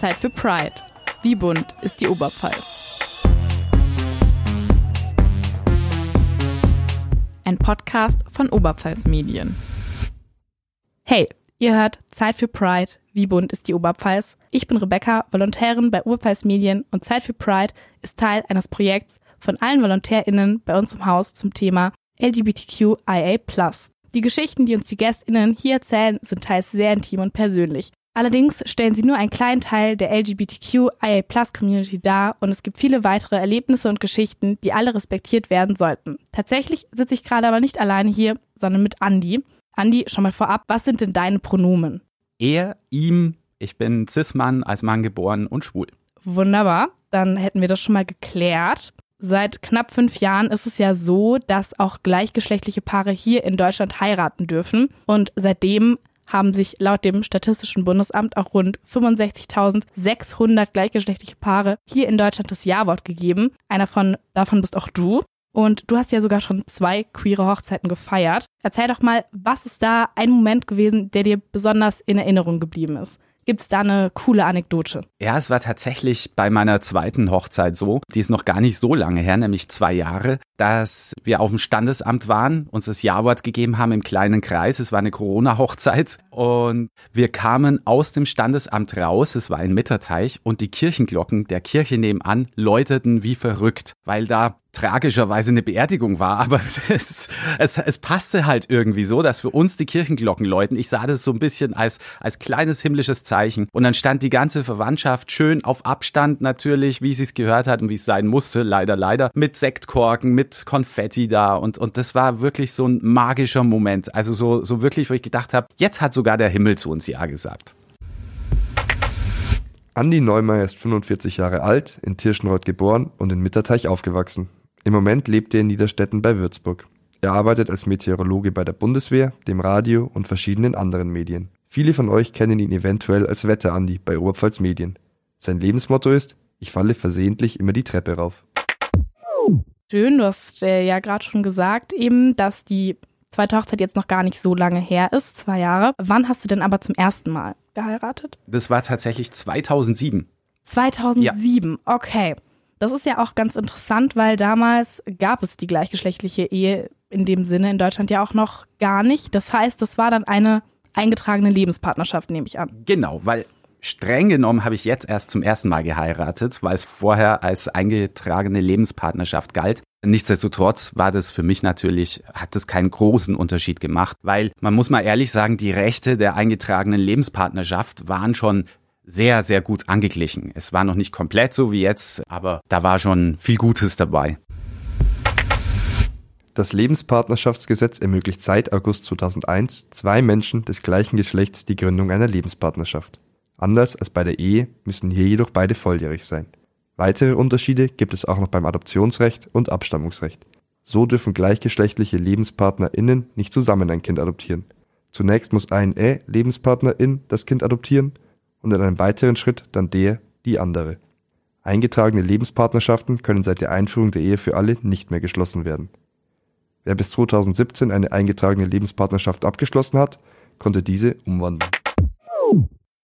Zeit für Pride. Wie bunt ist die Oberpfalz? Ein Podcast von Oberpfalz Medien. Hey, ihr hört Zeit für Pride. Wie bunt ist die Oberpfalz? Ich bin Rebecca, Volontärin bei Oberpfalz Medien und Zeit für Pride ist Teil eines Projekts von allen VolontärInnen bei uns im Haus zum Thema LGBTQIA+. Die Geschichten, die uns die GästInnen hier erzählen, sind teils sehr intim und persönlich. Allerdings stellen sie nur einen kleinen Teil der LGBTQIA-Plus-Community dar und es gibt viele weitere Erlebnisse und Geschichten, die alle respektiert werden sollten. Tatsächlich sitze ich gerade aber nicht alleine hier, sondern mit Andy. Andy, schon mal vorab, was sind denn deine Pronomen? Er, ihm, ich bin Cis-Mann, als Mann geboren und schwul. Wunderbar, dann hätten wir das schon mal geklärt. Seit knapp fünf Jahren ist es ja so, dass auch gleichgeschlechtliche Paare hier in Deutschland heiraten dürfen. Und seitdem haben sich laut dem Statistischen Bundesamt auch rund 65.600 gleichgeschlechtliche Paare hier in Deutschland das Ja-Wort gegeben. Einer von davon bist auch du. Und du hast ja sogar schon zwei queere Hochzeiten gefeiert. Erzähl doch mal, was ist da ein Moment gewesen, der dir besonders in Erinnerung geblieben ist? Gibt es da eine coole Anekdote? Ja, es war tatsächlich bei meiner zweiten Hochzeit so, die ist noch gar nicht so lange her, nämlich zwei Jahre, dass wir auf dem Standesamt waren, uns das Ja-Wort gegeben haben im kleinen Kreis. Es war eine Corona-Hochzeit und wir kamen aus dem Standesamt raus, es war ein Mitterteich und die Kirchenglocken der Kirche nebenan läuteten wie verrückt, weil da tragischerweise eine Beerdigung war, aber es, es, es passte halt irgendwie so, dass für uns die Kirchenglocken läuten. Ich sah das so ein bisschen als, als kleines himmlisches Zeichen. Und dann stand die ganze Verwandtschaft schön auf Abstand natürlich, wie sie es gehört hat und wie es sein musste, leider, leider, mit Sektkorken, mit Konfetti da. Und, und das war wirklich so ein magischer Moment. Also so, so wirklich, wo ich gedacht habe, jetzt hat sogar der Himmel zu uns Ja gesagt. Andi Neumeier ist 45 Jahre alt, in Tirschenreuth geboren und in Mitterteich aufgewachsen. Im Moment lebt er in Niederstetten bei Würzburg. Er arbeitet als Meteorologe bei der Bundeswehr, dem Radio und verschiedenen anderen Medien. Viele von euch kennen ihn eventuell als Wetter-Andi bei Oberpfalz Medien. Sein Lebensmotto ist, ich falle versehentlich immer die Treppe rauf. Schön, du hast äh, ja gerade schon gesagt, eben, dass die zweite Hochzeit jetzt noch gar nicht so lange her ist, zwei Jahre. Wann hast du denn aber zum ersten Mal geheiratet? Das war tatsächlich 2007. 2007, ja. okay. Das ist ja auch ganz interessant, weil damals gab es die gleichgeschlechtliche Ehe in dem Sinne in Deutschland ja auch noch gar nicht. Das heißt, das war dann eine eingetragene Lebenspartnerschaft, nehme ich an. Genau, weil streng genommen habe ich jetzt erst zum ersten Mal geheiratet, weil es vorher als eingetragene Lebenspartnerschaft galt. Nichtsdestotrotz war das für mich natürlich, hat das keinen großen Unterschied gemacht, weil man muss mal ehrlich sagen, die Rechte der eingetragenen Lebenspartnerschaft waren schon sehr, sehr gut angeglichen. Es war noch nicht komplett so wie jetzt, aber da war schon viel Gutes dabei. Das Lebenspartnerschaftsgesetz ermöglicht seit August 2001 zwei Menschen des gleichen Geschlechts die Gründung einer Lebenspartnerschaft. Anders als bei der Ehe müssen hier jedoch beide volljährig sein. Weitere Unterschiede gibt es auch noch beim Adoptionsrecht und Abstammungsrecht. So dürfen gleichgeschlechtliche LebenspartnerInnen nicht zusammen ein Kind adoptieren. Zunächst muss ein Ä-Lebenspartnerin das Kind adoptieren und in einem weiteren Schritt dann der, die andere. Eingetragene Lebenspartnerschaften können seit der Einführung der Ehe für alle nicht mehr geschlossen werden. Wer bis 2017 eine eingetragene Lebenspartnerschaft abgeschlossen hat, konnte diese umwandeln.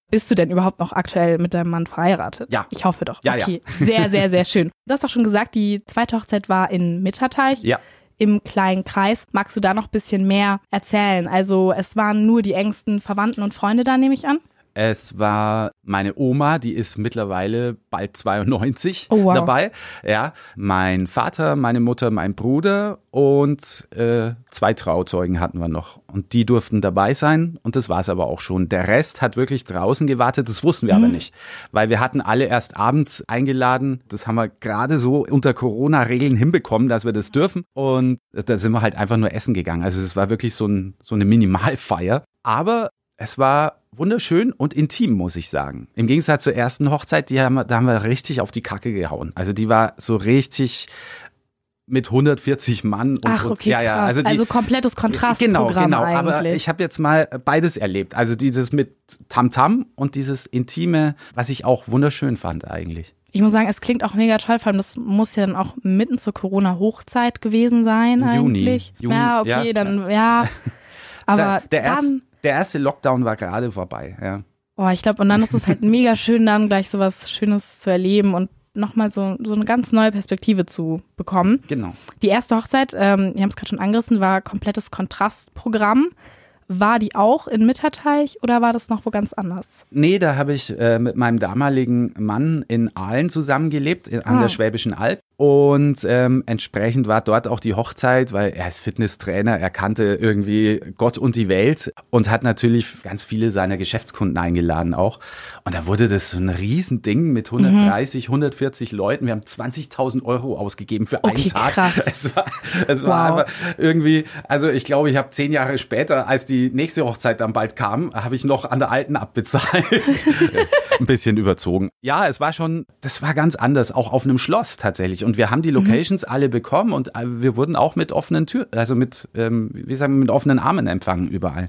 Bist du denn überhaupt noch aktuell mit deinem Mann verheiratet? Ja. Ich hoffe doch. Ja, okay. ja. Sehr, sehr, sehr schön. Du hast doch schon gesagt, die zweite Hochzeit war in Mitterteich. Ja. Im kleinen Kreis. Magst du da noch ein bisschen mehr erzählen? Also, es waren nur die engsten Verwandten und Freunde da, nehme ich an? Es war meine Oma, die ist mittlerweile bald 92 Oh, wow. dabei. Ja, mein Vater, meine Mutter, mein Bruder und äh, zwei Trauzeugen hatten wir noch. Und die durften dabei sein und das war es aber auch schon. Der Rest hat wirklich draußen gewartet, das wussten wir aber nicht. Weil wir hatten alle erst abends eingeladen. Das haben wir gerade so unter Corona-Regeln hinbekommen, dass wir das dürfen. Und da sind wir halt einfach nur essen gegangen. Also es war wirklich so, ein, so eine Minimalfeier. Aber es war wunderschön und intim, muss ich sagen. Im Gegensatz zur ersten Hochzeit, die haben, da haben wir richtig auf die Kacke gehauen. Also die war so richtig mit 140 Mann und Ach, okay, ja, ja, also, Also, die, komplettes Kontrastprogramm Genau, genau. eigentlich. Aber ich habe jetzt mal beides erlebt. Also dieses mit Tamtam und dieses intime, was ich auch wunderschön fand eigentlich. Ich muss sagen, es klingt auch mega toll, vor allem das muss ja dann auch mitten zur Corona-Hochzeit gewesen sein Juni. eigentlich. Juni, ja, okay, ja. dann, ja. Aber der, erst, dann, der erste Lockdown war gerade vorbei. Ja. Oh, ich glaube, und dann ist es halt mega schön, dann gleich sowas Schönes zu erleben und nochmal so, so eine ganz neue Perspektive zu bekommen. Genau. Die erste Hochzeit, ähm, wir haben es gerade schon angerissen, war komplettes Kontrastprogramm. War die auch in Mitterteich oder war das noch wo ganz anders? Nee, da habe ich äh, mit meinem damaligen Mann in Aalen zusammengelebt, in, an Ah. der Schwäbischen Alb. Und ähm, entsprechend war dort auch die Hochzeit, weil er ist Fitnesstrainer, er kannte irgendwie Gott und die Welt und hat natürlich ganz viele seiner Geschäftskunden eingeladen auch. Und da wurde das so ein Riesending mit 130, 140 Leuten. Wir haben 20.000 Euro ausgegeben für einen Okay, Tag. krass. Es war, es war Wow. einfach irgendwie, also ich glaube, ich habe zehn Jahre später, als die nächste Hochzeit dann bald kam, habe ich noch an der alten abbezahlt. Ein bisschen überzogen. Ja, es war schon, das war ganz anders, auch auf einem Schloss tatsächlich. Und wir haben die Locations alle bekommen und äh, wir wurden auch mit offenen Türen, also mit, ähm, wie sagen mit offenen Armen empfangen überall.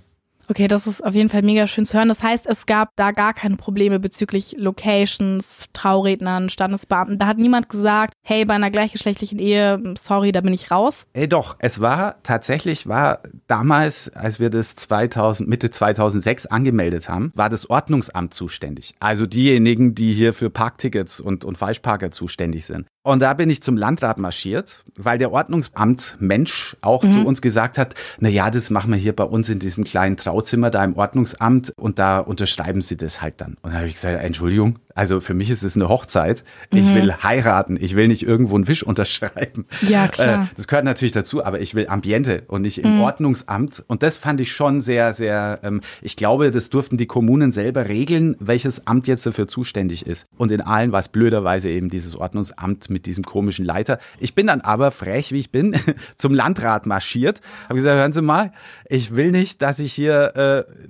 Okay, das ist auf jeden Fall mega schön zu hören. Das heißt, es gab da gar keine Probleme bezüglich Locations, Traurednern, Standesbeamten. Da hat niemand gesagt, hey, bei einer gleichgeschlechtlichen Ehe, sorry, da bin ich raus. Ey, doch, es war tatsächlich, war damals, als wir das 2000, Mitte 2006 angemeldet haben, war das Ordnungsamt zuständig. Also diejenigen, die hier für Parktickets und, und Falschparker zuständig sind. Und da bin ich zum Landrat marschiert, weil der Ordnungsamt Mensch auch zu uns gesagt hat, na ja, das machen wir hier bei uns in diesem kleinen Trauzimmer da im Ordnungsamt und da unterschreiben Sie das halt dann. Und da habe ich gesagt, Entschuldigung, also für mich ist es eine Hochzeit. Ich will heiraten. Ich will nicht irgendwo einen Wisch unterschreiben. Ja, klar. Äh, das gehört natürlich dazu, aber ich will Ambiente und nicht im Ordnungsamt. Und das fand ich schon sehr, sehr, ähm, ich glaube, das durften die Kommunen selber regeln, welches Amt jetzt dafür zuständig ist. Und in allen war es blöderweise eben dieses Ordnungsamt mit diesem komischen Leiter. Ich bin dann aber, frech wie ich bin, zum Landrat marschiert. Habe gesagt, hören Sie mal, ich will nicht, dass ich hier äh,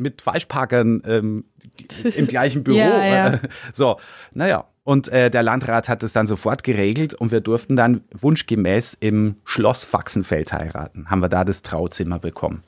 mit Falschparkern ähm, im gleichen Büro. Ja, ja. So, naja. Und äh, der Landrat hat es dann sofort geregelt und wir durften dann wunschgemäß im Schloss Faxenfeld heiraten. Haben wir da das Trauzimmer bekommen.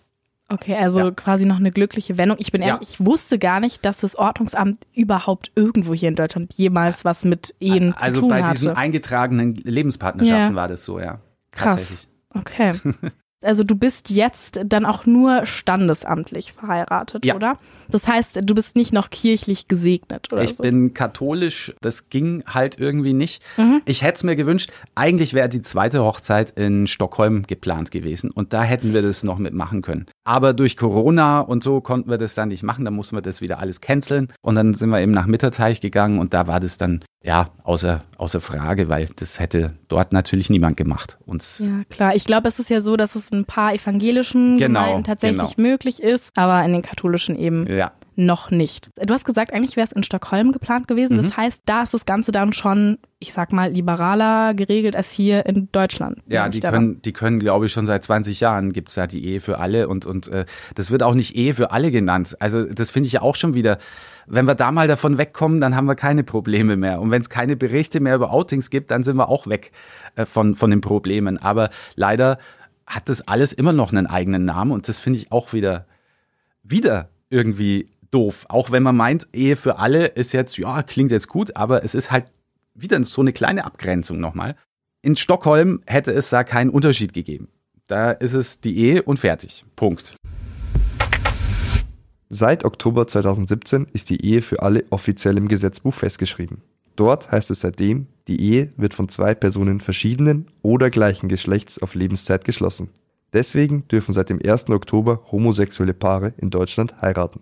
Okay, also Ja. quasi noch eine glückliche Wendung. Ich bin Ja. ehrlich, ich wusste gar nicht, dass das Ordnungsamt überhaupt irgendwo hier in Deutschland jemals was mit Ehen also zu tun bei hatte. diesen eingetragenen Lebenspartnerschaften Ja. war das so, ja. Krass. Tatsächlich. Okay. Also du bist jetzt dann auch nur standesamtlich verheiratet, Ja. oder? Das heißt, du bist nicht noch kirchlich gesegnet oder Ich so. bin katholisch, das ging halt irgendwie nicht. Mhm. Ich hätte es mir gewünscht, eigentlich wäre die zweite Hochzeit in Stockholm geplant gewesen und da hätten wir das noch mitmachen können. Aber durch Corona und so konnten wir das dann nicht machen, da mussten wir das wieder alles canceln und dann sind wir eben nach Mitterteich gegangen und da war das dann, ja, außer, außer Frage, weil das hätte dort natürlich niemand gemacht. Und ja, klar. Ich glaube, es ist ja so, dass es ein paar evangelischen Genau, Gemeinden tatsächlich genau. möglich ist, aber in den katholischen eben ja, noch nicht. Du hast gesagt, eigentlich wäre es in Stockholm geplant gewesen. Mhm. Das heißt, da ist das Ganze dann schon, ich sag mal, liberaler geregelt als hier in Deutschland. Ja, die daran. können, die können, glaube ich, schon seit 20 Jahren gibt's da die Ehe für alle und, und äh, das wird auch nicht Ehe für alle genannt. Also das finde ich ja auch schon wieder, wenn wir da mal davon wegkommen, dann haben wir keine Probleme mehr. Und wenn es keine Berichte mehr über Outings gibt, dann sind wir auch weg äh, von, von den Problemen. Aber leider hat das alles immer noch einen eigenen Namen und das finde ich auch wieder, wieder irgendwie doof. Auch wenn man meint, Ehe für alle ist jetzt, ja, klingt jetzt gut, aber es ist halt wieder so eine kleine Abgrenzung nochmal. In Stockholm hätte es da keinen Unterschied gegeben. Da ist es die Ehe und fertig. Punkt. Seit Oktober 2017 ist die Ehe für alle offiziell im Gesetzbuch festgeschrieben. Dort heißt es seitdem, die Ehe wird von zwei Personen verschiedenen oder gleichen Geschlechts auf Lebenszeit geschlossen. Deswegen dürfen seit dem 1. Oktober homosexuelle Paare in Deutschland heiraten.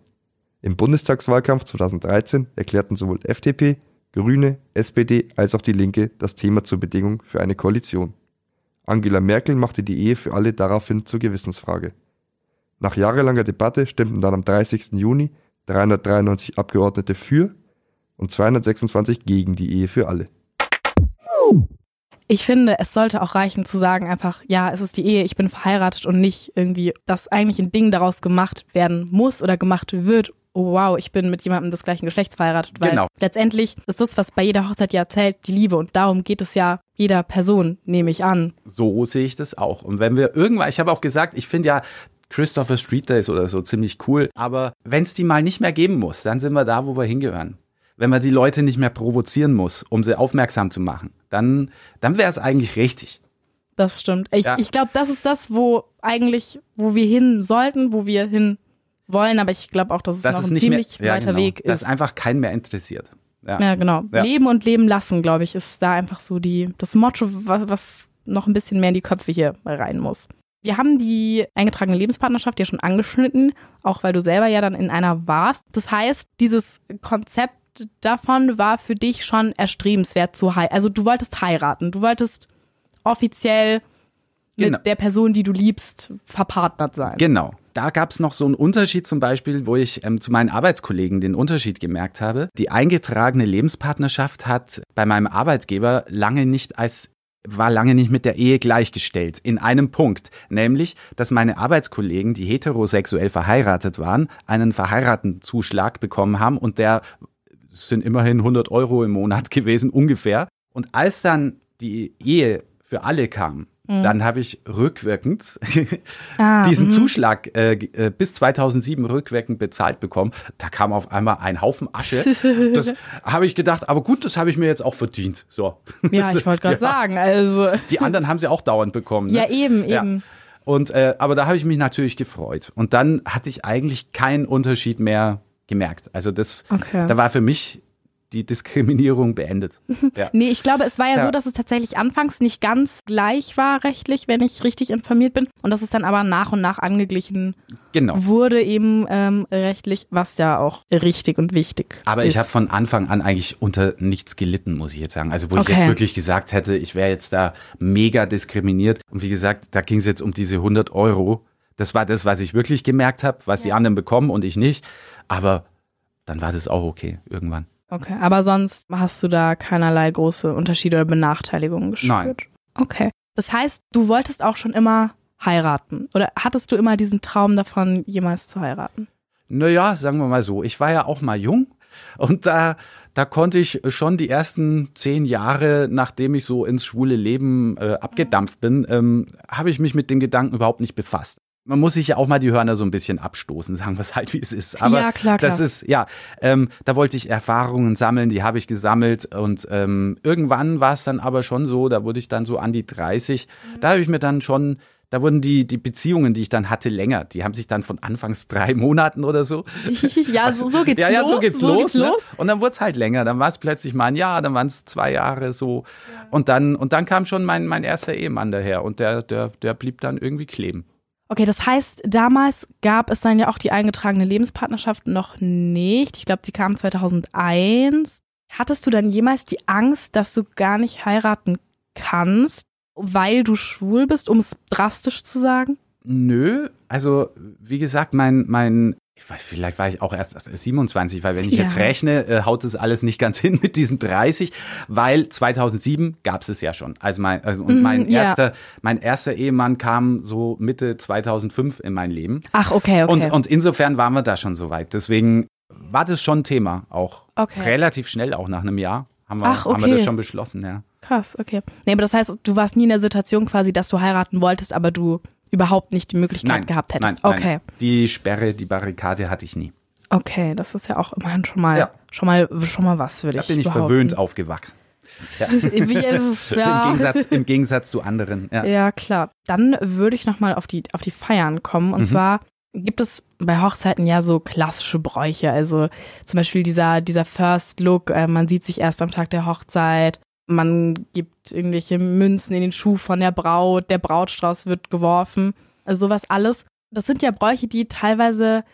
Im Bundestagswahlkampf 2013 erklärten sowohl FDP, Grüne, SPD als auch die Linke das Thema zur Bedingung für eine Koalition. Angela Merkel machte die Ehe für alle daraufhin zur Gewissensfrage. Nach jahrelanger Debatte stimmten dann am 30. Juni 393 Abgeordnete für und 226 gegen die Ehe für alle. Ich finde, es sollte auch reichen zu sagen einfach, ja, es ist die Ehe, ich bin verheiratet und nicht irgendwie, dass eigentlich ein Ding daraus gemacht werden muss oder gemacht wird. Oh wow, ich bin mit jemandem des gleichen Geschlechts verheiratet. Weil Genau. letztendlich ist das, was bei jeder Hochzeit ja zählt, die Liebe. Und darum geht es ja jeder Person, nehme ich an. So sehe ich das auch. Und wenn wir irgendwann, ich habe auch gesagt, ich finde ja Christopher Street Days oder so ziemlich cool, aber wenn es die mal nicht mehr geben muss, dann sind wir da, wo wir hingehören. Wenn man die Leute nicht mehr provozieren muss, um sie aufmerksam zu machen, dann, dann wäre es eigentlich richtig. Das stimmt. Ich, Ja. ich glaube, das ist das, wo eigentlich, wo wir hin sollten, wo wir hin wollen, aber ich glaube auch, dass es Das noch ist ein ziemlich mehr, ja, weiter genau, Weg dass ist. einfach keinen mehr interessiert. Ja. Ja, genau. Ja. Leben und leben lassen, glaube ich, ist da einfach so die, das Motto, was, was noch ein bisschen mehr in die Köpfe hier rein muss. Wir haben die eingetragene Lebenspartnerschaft ja schon angeschnitten, auch weil du selber ja dann in einer warst. Das heißt, dieses Konzept davon war für dich schon erstrebenswert zu heiraten. Also du wolltest heiraten, du wolltest offiziell Genau. mit der Person, die du liebst, verpartnert sein. Genau. Da gab es noch so einen Unterschied zum Beispiel, wo ich ähm, zu meinen Arbeitskollegen den Unterschied gemerkt habe. Die eingetragene Lebenspartnerschaft hat bei meinem Arbeitgeber lange nicht als war lange nicht mit der Ehe gleichgestellt. In einem Punkt. Nämlich, dass meine Arbeitskollegen, die heterosexuell verheiratet waren, einen Verheiratenzuschlag bekommen haben und der sind immerhin 100 Euro im Monat gewesen, ungefähr. Und als dann die Ehe für alle kam, dann habe ich rückwirkend Ah, diesen mhm. Zuschlag äh, äh, bis 2007 rückwirkend bezahlt bekommen. Da kam auf einmal ein Haufen Asche. Das habe ich gedacht, aber gut, das habe ich mir jetzt auch verdient. So. Ja, ich wollte gerade Ja. sagen, also. Die anderen haben sie auch dauernd bekommen. Ne? Ja, eben, Ja. eben. Und äh, aber da habe ich mich natürlich gefreut. Und dann hatte ich eigentlich keinen Unterschied mehr gemerkt. Also das, Okay. da war für mich die Diskriminierung beendet. Ja. Nee, ich glaube, es war ja, Ja. so, dass es tatsächlich anfangs nicht ganz gleich war rechtlich, wenn ich richtig informiert bin. Und dass es dann aber nach und nach angeglichen Genau. wurde eben ähm, rechtlich, was ja auch richtig und wichtig Aber ist. ich habe von Anfang an eigentlich unter nichts gelitten, muss ich jetzt sagen. Also wo ich Okay. jetzt wirklich gesagt hätte, ich wäre jetzt da mega diskriminiert. Und wie gesagt, da ging es jetzt um diese 100 Euro. Das war das, was ich wirklich gemerkt habe, was die anderen bekommen und ich nicht. Aber dann war das auch okay irgendwann. Okay, aber sonst hast du da keinerlei große Unterschiede oder Benachteiligungen gespürt? Nein. Okay. Das heißt, du wolltest auch schon immer heiraten? Oder hattest du immer diesen Traum davon, jemals zu heiraten? Naja, sagen wir mal so, ich war ja auch mal jung und da, da konnte ich schon die ersten zehn Jahre, nachdem ich so ins schwule Leben äh, abgedampft bin, ähm, habe ich mich mit dem Gedanken überhaupt nicht befasst. Man muss sich ja auch mal die Hörner so ein bisschen abstoßen, sagen wir es halt, wie es ist. Aber Ja, klar, klar. das ist, ja, ähm, da wollte ich Erfahrungen sammeln, die habe ich gesammelt und ähm, irgendwann war es dann aber schon so, da wurde ich dann so an die 30, da habe ich mir dann schon, da wurden die, die Beziehungen, die ich dann hatte, länger. Die haben sich dann von anfangs drei Monaten oder so ja, so, so geht's ja, los. ja, so geht's so los. Geht's ne? los. Und dann wurde es halt länger. Dann war es plötzlich mal ein Jahr, dann waren es zwei Jahre so. Und dann, und dann kam schon mein, mein erster Ehemann daher und der, der, der blieb dann irgendwie kleben. Okay, das heißt, damals gab es dann ja auch die eingetragene Lebenspartnerschaft noch nicht. Ich glaube, sie kam 2001. Hattest du dann jemals die Angst, dass du gar nicht heiraten kannst, weil du schwul bist, um es drastisch zu sagen? Nö, also wie gesagt, mein, mein, weiß, vielleicht war ich auch erst 27, weil wenn ich Ja. jetzt rechne, äh, haut das alles nicht ganz hin mit diesen 30, weil 2007 gab es es ja schon. Also mein, also, und Mhm, mein ja. erster, mein erster Ehemann kam so Mitte 2005 in mein Leben. Ach, okay, okay. Und, und insofern waren wir da schon so weit. Deswegen war das schon Thema, auch Okay. relativ schnell, auch nach einem Jahr haben wir, Ach, haben wir okay. das schon beschlossen, ja. Krass, okay. Nee, aber das heißt, du warst nie in der Situation quasi, dass du heiraten wolltest, aber du überhaupt nicht die Möglichkeit Nein, gehabt hättest. nein, okay. nein. Die Sperre, die Barrikade hatte ich nie. Okay, das ist ja auch immerhin schon mal, Ja. schon mal, schon mal was, würde Da ich bin ich behaupten. verwöhnt aufgewachsen. Wie, äh, ja. Im, Gegensatz, Im Gegensatz zu anderen. Ja. Ja, klar. Dann würde ich nochmal auf die, auf die Feiern kommen. Und Mhm. zwar gibt es bei Hochzeiten ja so klassische Bräuche. Also zum Beispiel dieser, dieser First Look, äh, man sieht sich erst am Tag der Hochzeit. Man gibt irgendwelche Münzen in den Schuh von der Braut, der Brautstrauß wird geworfen. Also sowas alles. Das sind ja Bräuche, die teilweise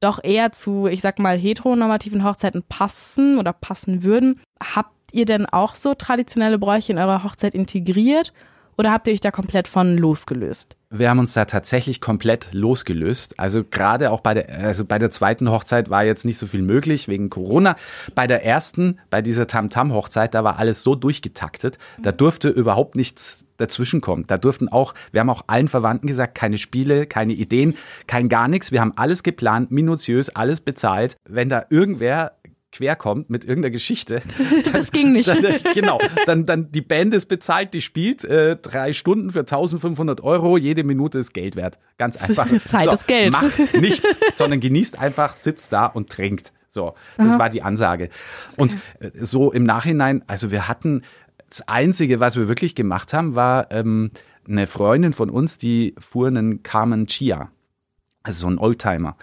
doch eher zu, ich sag mal, heteronormativen Hochzeiten passen oder passen würden. Habt ihr denn auch so traditionelle Bräuche in eurer Hochzeit integriert oder habt ihr euch da komplett von losgelöst? Wir haben uns da tatsächlich komplett losgelöst. Also gerade auch bei der, also bei der zweiten Hochzeit war jetzt nicht so viel möglich wegen Corona. Bei der ersten, bei dieser Tam-Tam-Hochzeit, da war alles so durchgetaktet, da durfte überhaupt nichts dazwischenkommen. Da durften auch, wir haben auch allen Verwandten gesagt, keine Spiele, keine Ideen, kein gar nichts. Wir haben alles geplant, minutiös, alles bezahlt. Wenn da irgendwer quer kommt mit irgendeiner Geschichte, Das ging nicht. dann, genau, dann, dann die Band ist bezahlt, die spielt äh, drei Stunden für 1500 Euro, jede Minute ist Geld wert. Ganz einfach. Zeit ist Geld. Macht nichts, sondern genießt einfach, sitzt da und trinkt. So, das war die Ansage. Und äh, so im Nachhinein, also wir hatten, das Einzige, was wir wirklich gemacht haben, war ähm, eine Freundin von uns, die fuhr einen Carmen Chia, also so ein Oldtimer.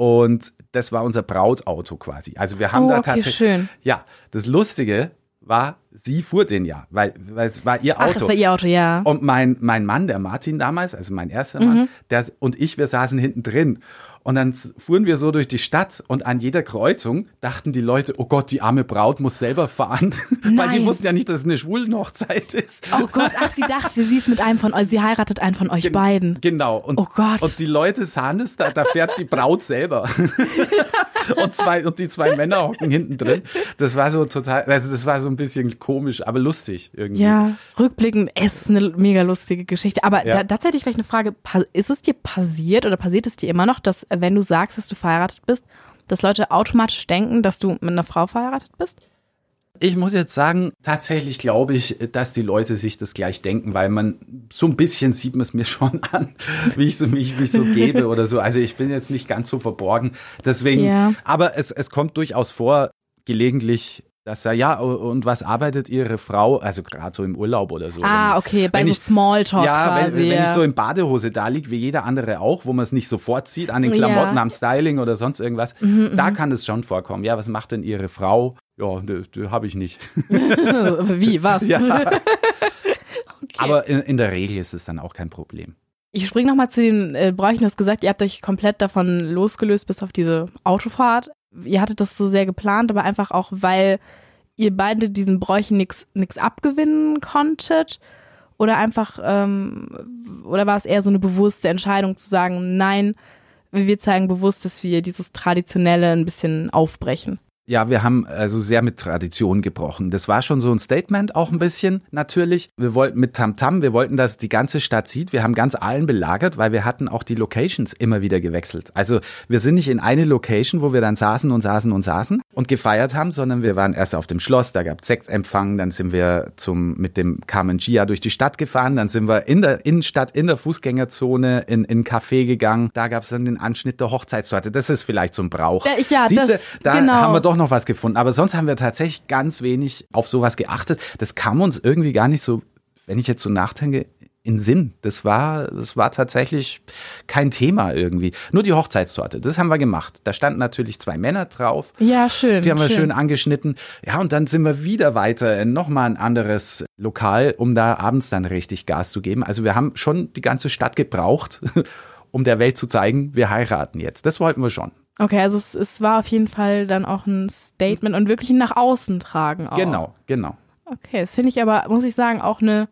Und das war unser Brautauto quasi. Also wir haben Oh, da okay, tatsächlich. schön. Ja, das Lustige war, sie fuhr den ja, weil, weil es war ihr Ach, Auto. das war ihr Auto, ja. Und mein, mein Mann, der Martin damals, also mein erster Mann, der, und ich, wir saßen hinten drin. Und dann fuhren wir so durch die Stadt und an jeder Kreuzung dachten die Leute, oh Gott, die arme Braut muss selber fahren. Weil die Nein. wussten ja nicht, dass es eine Schwulenhochzeit ist. Oh Gott, ach, sie dachte, sie ist mit einem von euch, sie heiratet einen von euch Gen- beiden. Genau. Und, Oh Gott. Und die Leute sahen es, da, da fährt die Braut selber. und, zwei, und die zwei Männer hocken hinten drin. Das war so total, also das war so ein bisschen komisch, aber lustig irgendwie. Ja, rückblickend, es ist eine mega lustige Geschichte. Aber Ja. da, dazu hätte ich gleich eine Frage. Ist es dir passiert oder passiert es dir immer noch, dass wenn du sagst, dass du verheiratet bist, dass Leute automatisch denken, dass du mit einer Frau verheiratet bist? Ich muss jetzt sagen, tatsächlich glaube ich, dass die Leute sich das gleich denken, weil man so ein bisschen sieht man es mir schon an, wie ich so mich wie ich so gebe oder so. Also ich bin jetzt nicht ganz so verborgen. Deswegen, Ja. aber es, es kommt durchaus vor, gelegentlich, dass er, ja, und was arbeitet Ihre Frau? Also gerade so im Urlaub oder so. Ah, Wenn- okay, bei wenn so ich- Smalltalk ja, wenn, quasi. wenn ich ja. so in Badehose da liege, wie jeder andere auch, wo man es nicht sofort sieht, an den Ja. Klamotten, am Styling oder sonst irgendwas, Mhm, da kann es schon vorkommen. Ja, was macht denn Ihre Frau? Ja, habe ich nicht. Wie, was? Ja. okay. Aber in, in der Regel ist es dann auch kein Problem. Ich springe nochmal zu den äh, Bräuchen. Du hast gesagt, ihr habt euch komplett davon losgelöst bis auf diese Autofahrt. Ihr hattet das so sehr geplant, aber einfach auch, weil ihr beide diesen Bräuchen nichts abgewinnen konntet? Oder einfach, ähm, oder war es eher so eine bewusste Entscheidung zu sagen, nein, wir zeigen bewusst, dass wir dieses Traditionelle ein bisschen aufbrechen? Ja, wir haben also sehr mit Tradition gebrochen. Das war schon so ein Statement auch ein bisschen natürlich. Wir wollten mit Tamtam, wir wollten, dass die ganze Stadt sieht. Wir haben ganz allen belagert, weil wir hatten auch die Locations immer wieder gewechselt. Also wir sind nicht in eine Location, wo wir dann saßen und saßen und saßen und gefeiert haben, sondern wir waren erst auf dem Schloss, da gab es Sektempfang, dann sind wir zum mit dem Carmen Gia durch die Stadt gefahren, dann sind wir in der Innenstadt, in der Fußgängerzone, in, in ein Café gegangen. Da gab es dann den Anschnitt der Hochzeitstorte. Das ist vielleicht so ein Brauch. Ja, ich- ja, Siehste, das- da genau. haben wir doch noch was gefunden. Aber sonst haben wir tatsächlich ganz wenig auf sowas geachtet. Das kam uns irgendwie gar nicht so, wenn ich jetzt so nachdenke, in Sinn. Das war, das war tatsächlich kein Thema irgendwie. Nur die Hochzeitstorte, das haben wir gemacht. Da standen natürlich zwei Männer drauf. Ja, schön. Die haben wir schön angeschnitten. Ja, und dann sind wir wieder weiter in nochmal ein anderes Lokal, um da abends dann richtig Gas zu geben. Also wir haben schon die ganze Stadt gebraucht, um der Welt zu zeigen, wir heiraten jetzt. Das wollten wir schon. Okay, also es, es war auf jeden Fall dann auch ein Statement und wirklich ein nach außen tragen auch. Genau, genau. Okay, das finde ich aber, muss ich sagen, auch eine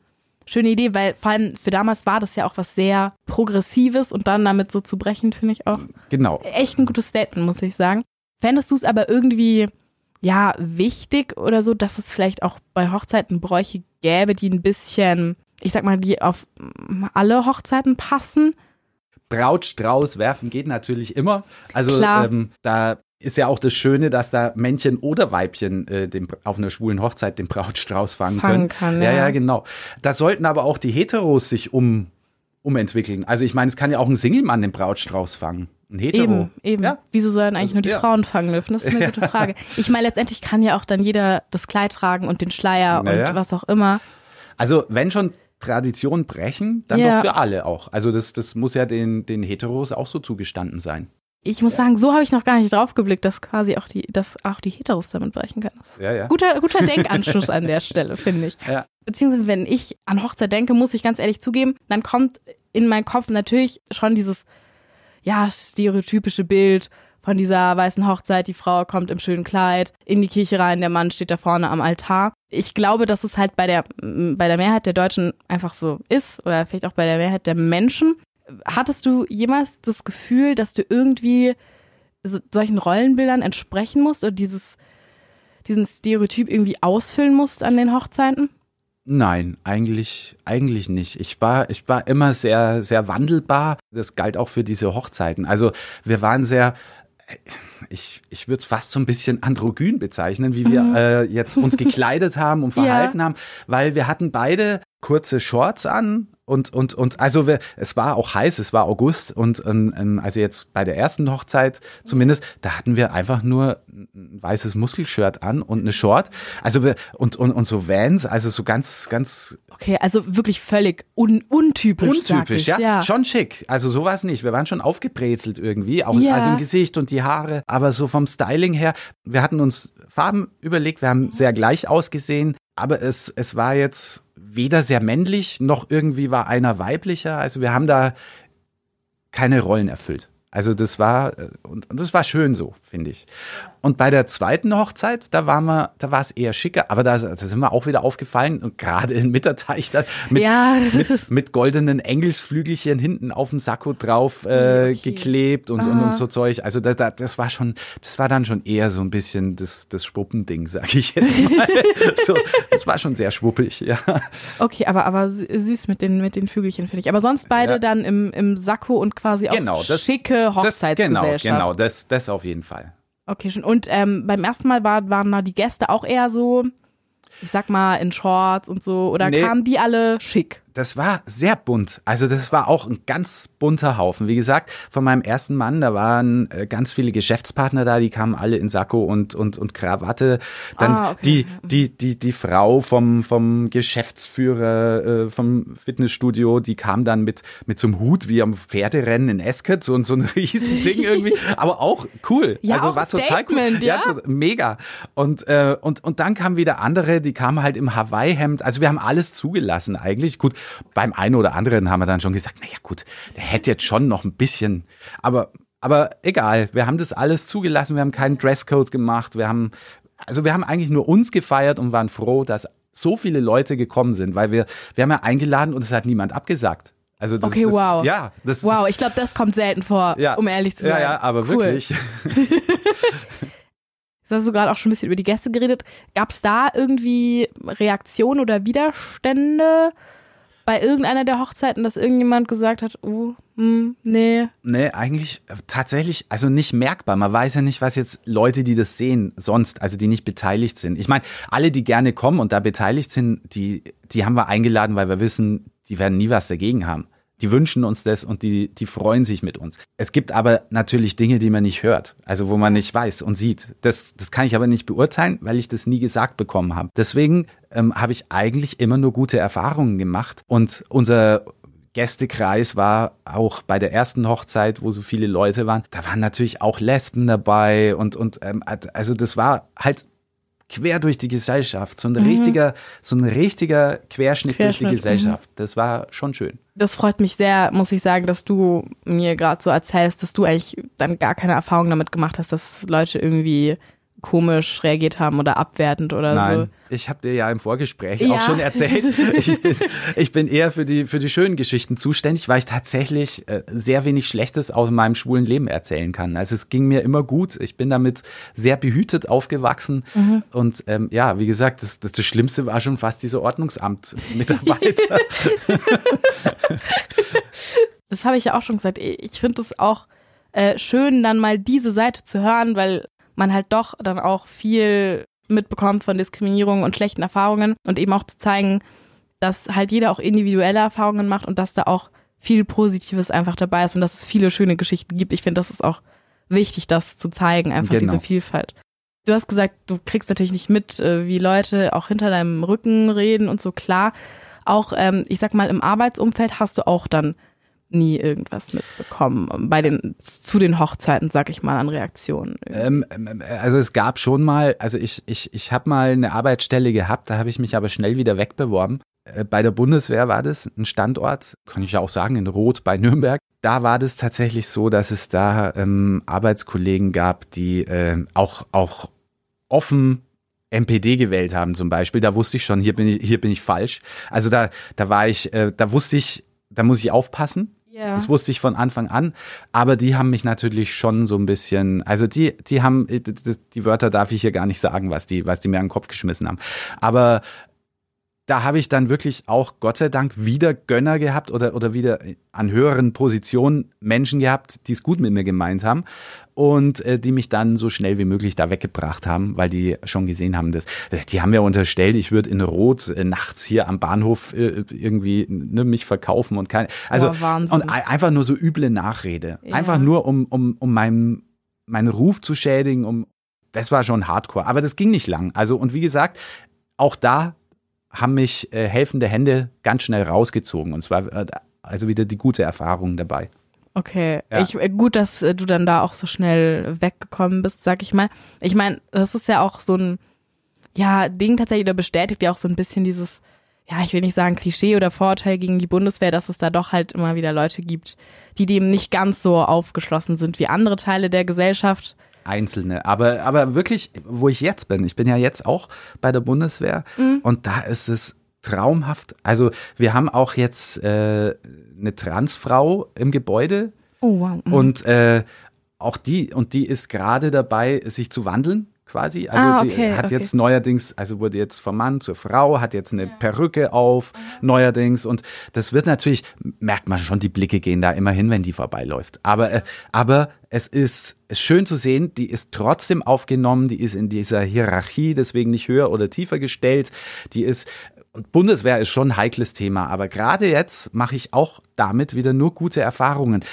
schöne Idee, weil vor allem für damals war das ja auch was sehr Progressives und dann damit so zu brechen, finde ich auch Genau. echt ein gutes Statement, muss ich sagen. Fändest du es aber irgendwie, ja, wichtig oder so, dass es vielleicht auch bei Hochzeiten Bräuche gäbe, die ein bisschen, ich sag mal, die auf alle Hochzeiten passen? Brautstrauß werfen geht natürlich immer. Also ähm, da ist ja auch das Schöne, dass da Männchen oder Weibchen äh, den, auf einer schwulen Hochzeit den Brautstrauß fangen, Fangen können. kann, ja, ja. ja, genau. Da sollten aber auch die Heteros sich um, umentwickeln. Also ich meine, es kann ja auch ein Single-Mann den Brautstrauß fangen. Ein Hetero. Eben, eben. Ja. Wieso sollen eigentlich Also, nur die ja. Frauen fangen dürfen? Das ist eine gute Frage. Ich meine, letztendlich kann ja auch dann jeder das Kleid tragen und den Schleier Naja. und was auch immer. Also wenn schon Tradition brechen, dann Ja. doch für alle auch. Also das, das muss ja den, den Heteros auch so zugestanden sein. Ich muss sagen, so habe ich noch gar nicht drauf geblickt, dass quasi auch die, dass auch die Heteros damit brechen können. Das ist Ja, ja. Guter, guter Denkanschluss an der Stelle, finde ich. Ja. Beziehungsweise, wenn ich an Hochzeit denke, muss ich ganz ehrlich zugeben, dann kommt in meinen Kopf natürlich schon dieses, ja, stereotypische Bild von dieser weißen Hochzeit. Die Frau kommt im schönen Kleid in die Kirche rein, der Mann steht da vorne am Altar. Ich glaube, dass es halt bei der, bei der Mehrheit der Deutschen einfach so ist oder vielleicht auch bei der Mehrheit der Menschen. Hattest du jemals das Gefühl, dass du irgendwie so, solchen Rollenbildern entsprechen musst oder dieses, diesen Stereotyp irgendwie ausfüllen musst an den Hochzeiten? Nein, eigentlich, eigentlich nicht. Ich war, ich war immer sehr, sehr wandelbar. Das galt auch für diese Hochzeiten. Also wir waren sehr, ich, ich würde es fast so ein bisschen androgyn bezeichnen, wie wir äh, jetzt uns gekleidet haben und Ja. verhalten haben, weil wir hatten beide kurze Shorts an, Und, und, und also wir, es war auch heiß, es war August und ähm, also jetzt bei der ersten Hochzeit zumindest, da hatten wir einfach nur ein weißes Muskelshirt an und eine Short. Also wir, und, und, und so Vans, also so ganz, ganz. Okay, also wirklich völlig un untypisch. Untypisch, ich, ja. ja. Schon schick. Also sowas nicht. Wir waren schon aufgebrezelt irgendwie, auch Ja. also im Gesicht und die Haare. Aber so vom Styling her, wir hatten uns Farben überlegt, wir haben sehr gleich ausgesehen, aber es, es war jetzt weder sehr männlich, noch irgendwie war einer weiblicher. Also wir haben da keine Rollen erfüllt. Also das war äh, und, und das war schön so, finde ich. Und bei der zweiten Hochzeit, da waren wir, da war es eher schicker, aber da, da sind wir auch wieder aufgefallen und gerade in Mitterteich da mit, Ja, mit, mit goldenen Engelsflügelchen hinten auf dem Sakko drauf äh, Okay. geklebt und, und, und so Zeug. Also da, da, das war schon, das war dann schon eher so ein bisschen das, das Schwuppending, sag ich jetzt mal. so, das war schon sehr schwuppig, ja. Okay, aber, aber sü- süß mit den, mit den Flügelchen, finde ich. Aber sonst beide Ja. dann im, im Sakko und quasi auch Genau, das- schicke Das, genau, Hochzeitsgesellschaft. genau, das, das auf jeden Fall. Okay, schon. Und ähm, beim ersten Mal war, waren da die Gäste auch eher so, ich sag mal, in Shorts und so, oder Nee. kamen die alle schick? Das war sehr bunt. Also das war auch ein ganz bunter Haufen. Wie gesagt, von meinem ersten Mann, da waren äh, ganz viele Geschäftspartner da, die kamen alle in Sakko und, und, und Krawatte. Dann Ah, okay. die, die, die, die Frau vom, vom Geschäftsführer äh, vom Fitnessstudio, die kam dann mit, mit so einem Hut wie am Pferderennen in Esket, so, so ein Riesending irgendwie. Aber auch cool. Ja, also war ein total cool. Statement, ja. to- mega. Und, äh, und, und dann kamen wieder andere, die kamen halt im Hawaii-Hemd. Also wir haben alles zugelassen eigentlich. Gut, beim einen oder anderen haben wir dann schon gesagt, naja gut, der hätte jetzt schon noch ein bisschen, aber, aber egal, wir haben das alles zugelassen, wir haben keinen Dresscode gemacht, wir haben, also wir haben eigentlich nur uns gefeiert und waren froh, dass so viele Leute gekommen sind, weil wir, wir haben ja eingeladen und es hat niemand abgesagt. Also das, Okay, das, wow. Ja, das Wow, ist, ich glaube, das kommt selten vor, ja, um ehrlich zu sein. Ja, ja, aber Cool. wirklich. Jetzt hast du gerade auch schon ein bisschen über die Gäste geredet. Gab es da irgendwie Reaktionen oder Widerstände bei irgendeiner der Hochzeiten, dass irgendjemand gesagt hat, oh, hm, nee. Nee, eigentlich äh, tatsächlich, also nicht merkbar. Man weiß ja nicht, was jetzt Leute, die das sehen, sonst, also die nicht beteiligt sind. Ich meine, alle, die gerne kommen und da beteiligt sind, die, die haben wir eingeladen, weil wir wissen, die werden nie was dagegen haben. Die wünschen uns das und die, die freuen sich mit uns. Es gibt aber natürlich Dinge, die man nicht hört, also wo man nicht weiß und sieht. Das, das kann ich aber nicht beurteilen, weil ich das nie gesagt bekommen habe. Deswegen ähm, habe ich eigentlich immer nur gute Erfahrungen gemacht und unser Gästekreis war auch bei der ersten Hochzeit, wo so viele Leute waren, da waren natürlich auch Lesben dabei und, und ähm, also das war halt quer durch die Gesellschaft, so ein richtiger, so ein richtiger Querschnitt, durch die Querschnitt, Gesellschaft. Das war schon schön. Das freut mich sehr, muss ich sagen, dass du mir gerade so erzählst, dass du eigentlich dann gar keine Erfahrung damit gemacht hast, dass Leute irgendwie komisch reagiert haben oder abwertend oder Nein, ich habe dir ja im Vorgespräch Ja. auch schon erzählt, ich bin, ich bin eher für die, für die schönen Geschichten zuständig, weil ich tatsächlich äh, sehr wenig Schlechtes aus meinem schwulen Leben erzählen kann. Also es ging mir immer gut. Ich bin damit sehr behütet aufgewachsen. Und ähm, ja, wie gesagt, das, das, das Schlimmste war schon fast diese Ordnungsamt-Mitarbeiter. so. Das habe ich ja auch schon gesagt. Ich finde es auch äh, schön, dann mal diese Seite zu hören, weil man halt doch dann auch viel mitbekommt von Diskriminierung und schlechten Erfahrungen und eben auch zu zeigen, dass halt jeder auch individuelle Erfahrungen macht und dass da auch viel Positives einfach dabei ist und dass es viele schöne Geschichten gibt. Ich finde, das ist auch wichtig, das zu zeigen, einfach Genau. diese Vielfalt. Du hast gesagt, du kriegst natürlich nicht mit, äh, wie Leute auch hinter deinem Rücken reden und so klar. Auch, ähm, ich sag mal, im Arbeitsumfeld hast du auch dann nie irgendwas mitbekommen bei den zu den Hochzeiten, sag ich mal, an Reaktionen. Ähm, ähm, also es gab schon mal, also ich, ich, ich habe mal eine Arbeitsstelle gehabt, da habe ich mich aber schnell wieder wegbeworben. Äh, Bei der Bundeswehr war das ein Standort, kann ich ja auch sagen, in Rot bei Nürnberg. Da war das tatsächlich so, dass es da ähm, Arbeitskollegen gab, die ähm, auch, auch offen MPD gewählt haben zum Beispiel. Da wusste ich schon, hier bin ich, hier bin ich falsch. Also da, da war ich, äh, da wusste ich, da muss ich aufpassen. Ja. Das wusste ich von Anfang an, aber die haben mich natürlich schon so ein bisschen, also die, die haben, die Wörter darf ich hier gar nicht sagen, was die, was die mir an den Kopf geschmissen haben. Aber da habe ich dann wirklich auch Gott sei Dank wieder Gönner gehabt oder, oder wieder an höheren Positionen Menschen gehabt, die es gut mit mir gemeint haben und äh, die mich dann so schnell wie möglich da weggebracht haben, weil die schon gesehen haben, dass die haben mir unterstellt, ich würde in Rot äh, nachts hier am Bahnhof äh, irgendwie ne, mich verkaufen und keine also Boah, und einfach nur so üble Nachrede, ja. einfach nur um um um meinen meinen Ruf zu schädigen, um das war schon Hardcore, aber das ging nicht lang. Also und wie gesagt, auch da haben mich äh, helfende Hände ganz schnell rausgezogen. Und zwar äh, also wieder die gute Erfahrung dabei. Okay, ja. ich, äh, gut, dass äh, du dann da auch so schnell weggekommen bist, sag ich mal. Ich meine, das ist ja auch so ein ja, Ding tatsächlich, oder bestätigt ja auch so ein bisschen dieses, ja, ich will nicht sagen Klischee oder Vorurteil gegen die Bundeswehr, dass es da doch halt immer wieder Leute gibt, die dem nicht ganz so aufgeschlossen sind wie andere Teile der Gesellschaft. Einzelne. Aber, aber wirklich, wo ich jetzt bin, ich bin ja jetzt auch bei der Bundeswehr mhm. und da ist es traumhaft. Also wir haben auch jetzt äh, eine Transfrau im Gebäude. Oh, wow. Mhm. Und äh, auch die, und die ist gerade dabei, sich zu wandeln quasi. Also ah, okay, die hat okay. jetzt neuerdings, also wurde jetzt vom Mann zur Frau, hat jetzt eine ja. Perücke auf, neuerdings. Und das wird natürlich, merkt man schon, die Blicke gehen da immer hin, wenn die vorbeiläuft. Aber, äh, aber es ist schön zu sehen, die ist trotzdem aufgenommen, die ist in dieser Hierarchie, deswegen nicht höher oder tiefer gestellt. Die ist und Bundeswehr ist schon ein heikles Thema, aber gerade jetzt mache ich auch damit wieder nur gute Erfahrungen.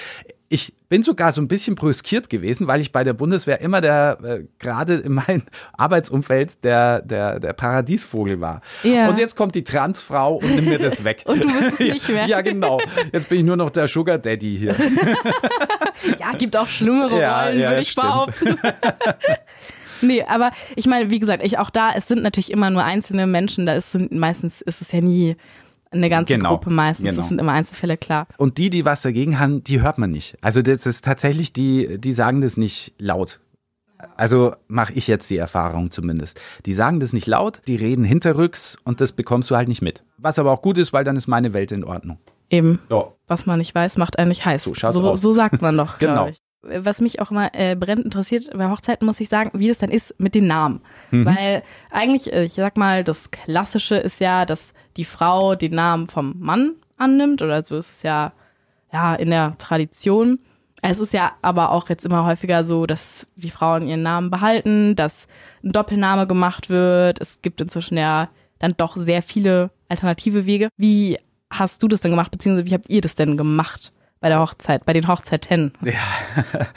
Ich bin sogar so ein bisschen brüskiert gewesen, weil ich bei der Bundeswehr immer der, äh, gerade in meinem Arbeitsumfeld, der, der, der Paradiesvogel war. Ja. Und jetzt kommt die Transfrau und nimmt mir das weg. und du bist es nicht mehr. ja, genau. Jetzt bin ich nur noch der Sugar Daddy hier. ja, gibt auch schlimmere ja, Rollen, ja, würde ich stimmt. behaupten. Nee, aber ich meine, wie gesagt, ich auch da, es sind natürlich immer nur einzelne Menschen, da ist meistens ist es ja nie eine ganze genau, Gruppe meistens. Genau. Das sind immer Einzelfälle, klar. Und die, die was dagegen haben, die hört man nicht. Also das ist tatsächlich, die, die sagen das nicht laut. Also mache ich jetzt die Erfahrung zumindest. Die sagen das nicht laut, die reden hinterrücks und das bekommst du halt nicht mit. Was aber auch gut ist, weil dann ist meine Welt in Ordnung. Eben. Ja. Was man nicht weiß, macht einen nicht heiß. So, so, so sagt man doch. genau. Ich. Was mich auch immer äh, brennend interessiert bei Hochzeiten, muss ich sagen, wie das dann ist mit den Namen. Mhm. Weil eigentlich, äh, ich sag mal, das Klassische ist ja, dass die Frau den Namen vom Mann annimmt oder so ist es ja, ja in der Tradition. Es ist ja aber auch jetzt immer häufiger so, dass die Frauen ihren Namen behalten, dass ein Doppelname gemacht wird. Es gibt inzwischen ja dann doch sehr viele alternative Wege. Wie hast du das denn gemacht, beziehungsweise wie habt ihr das denn gemacht? Bei der Hochzeit, bei den Hochzeiten. Ja.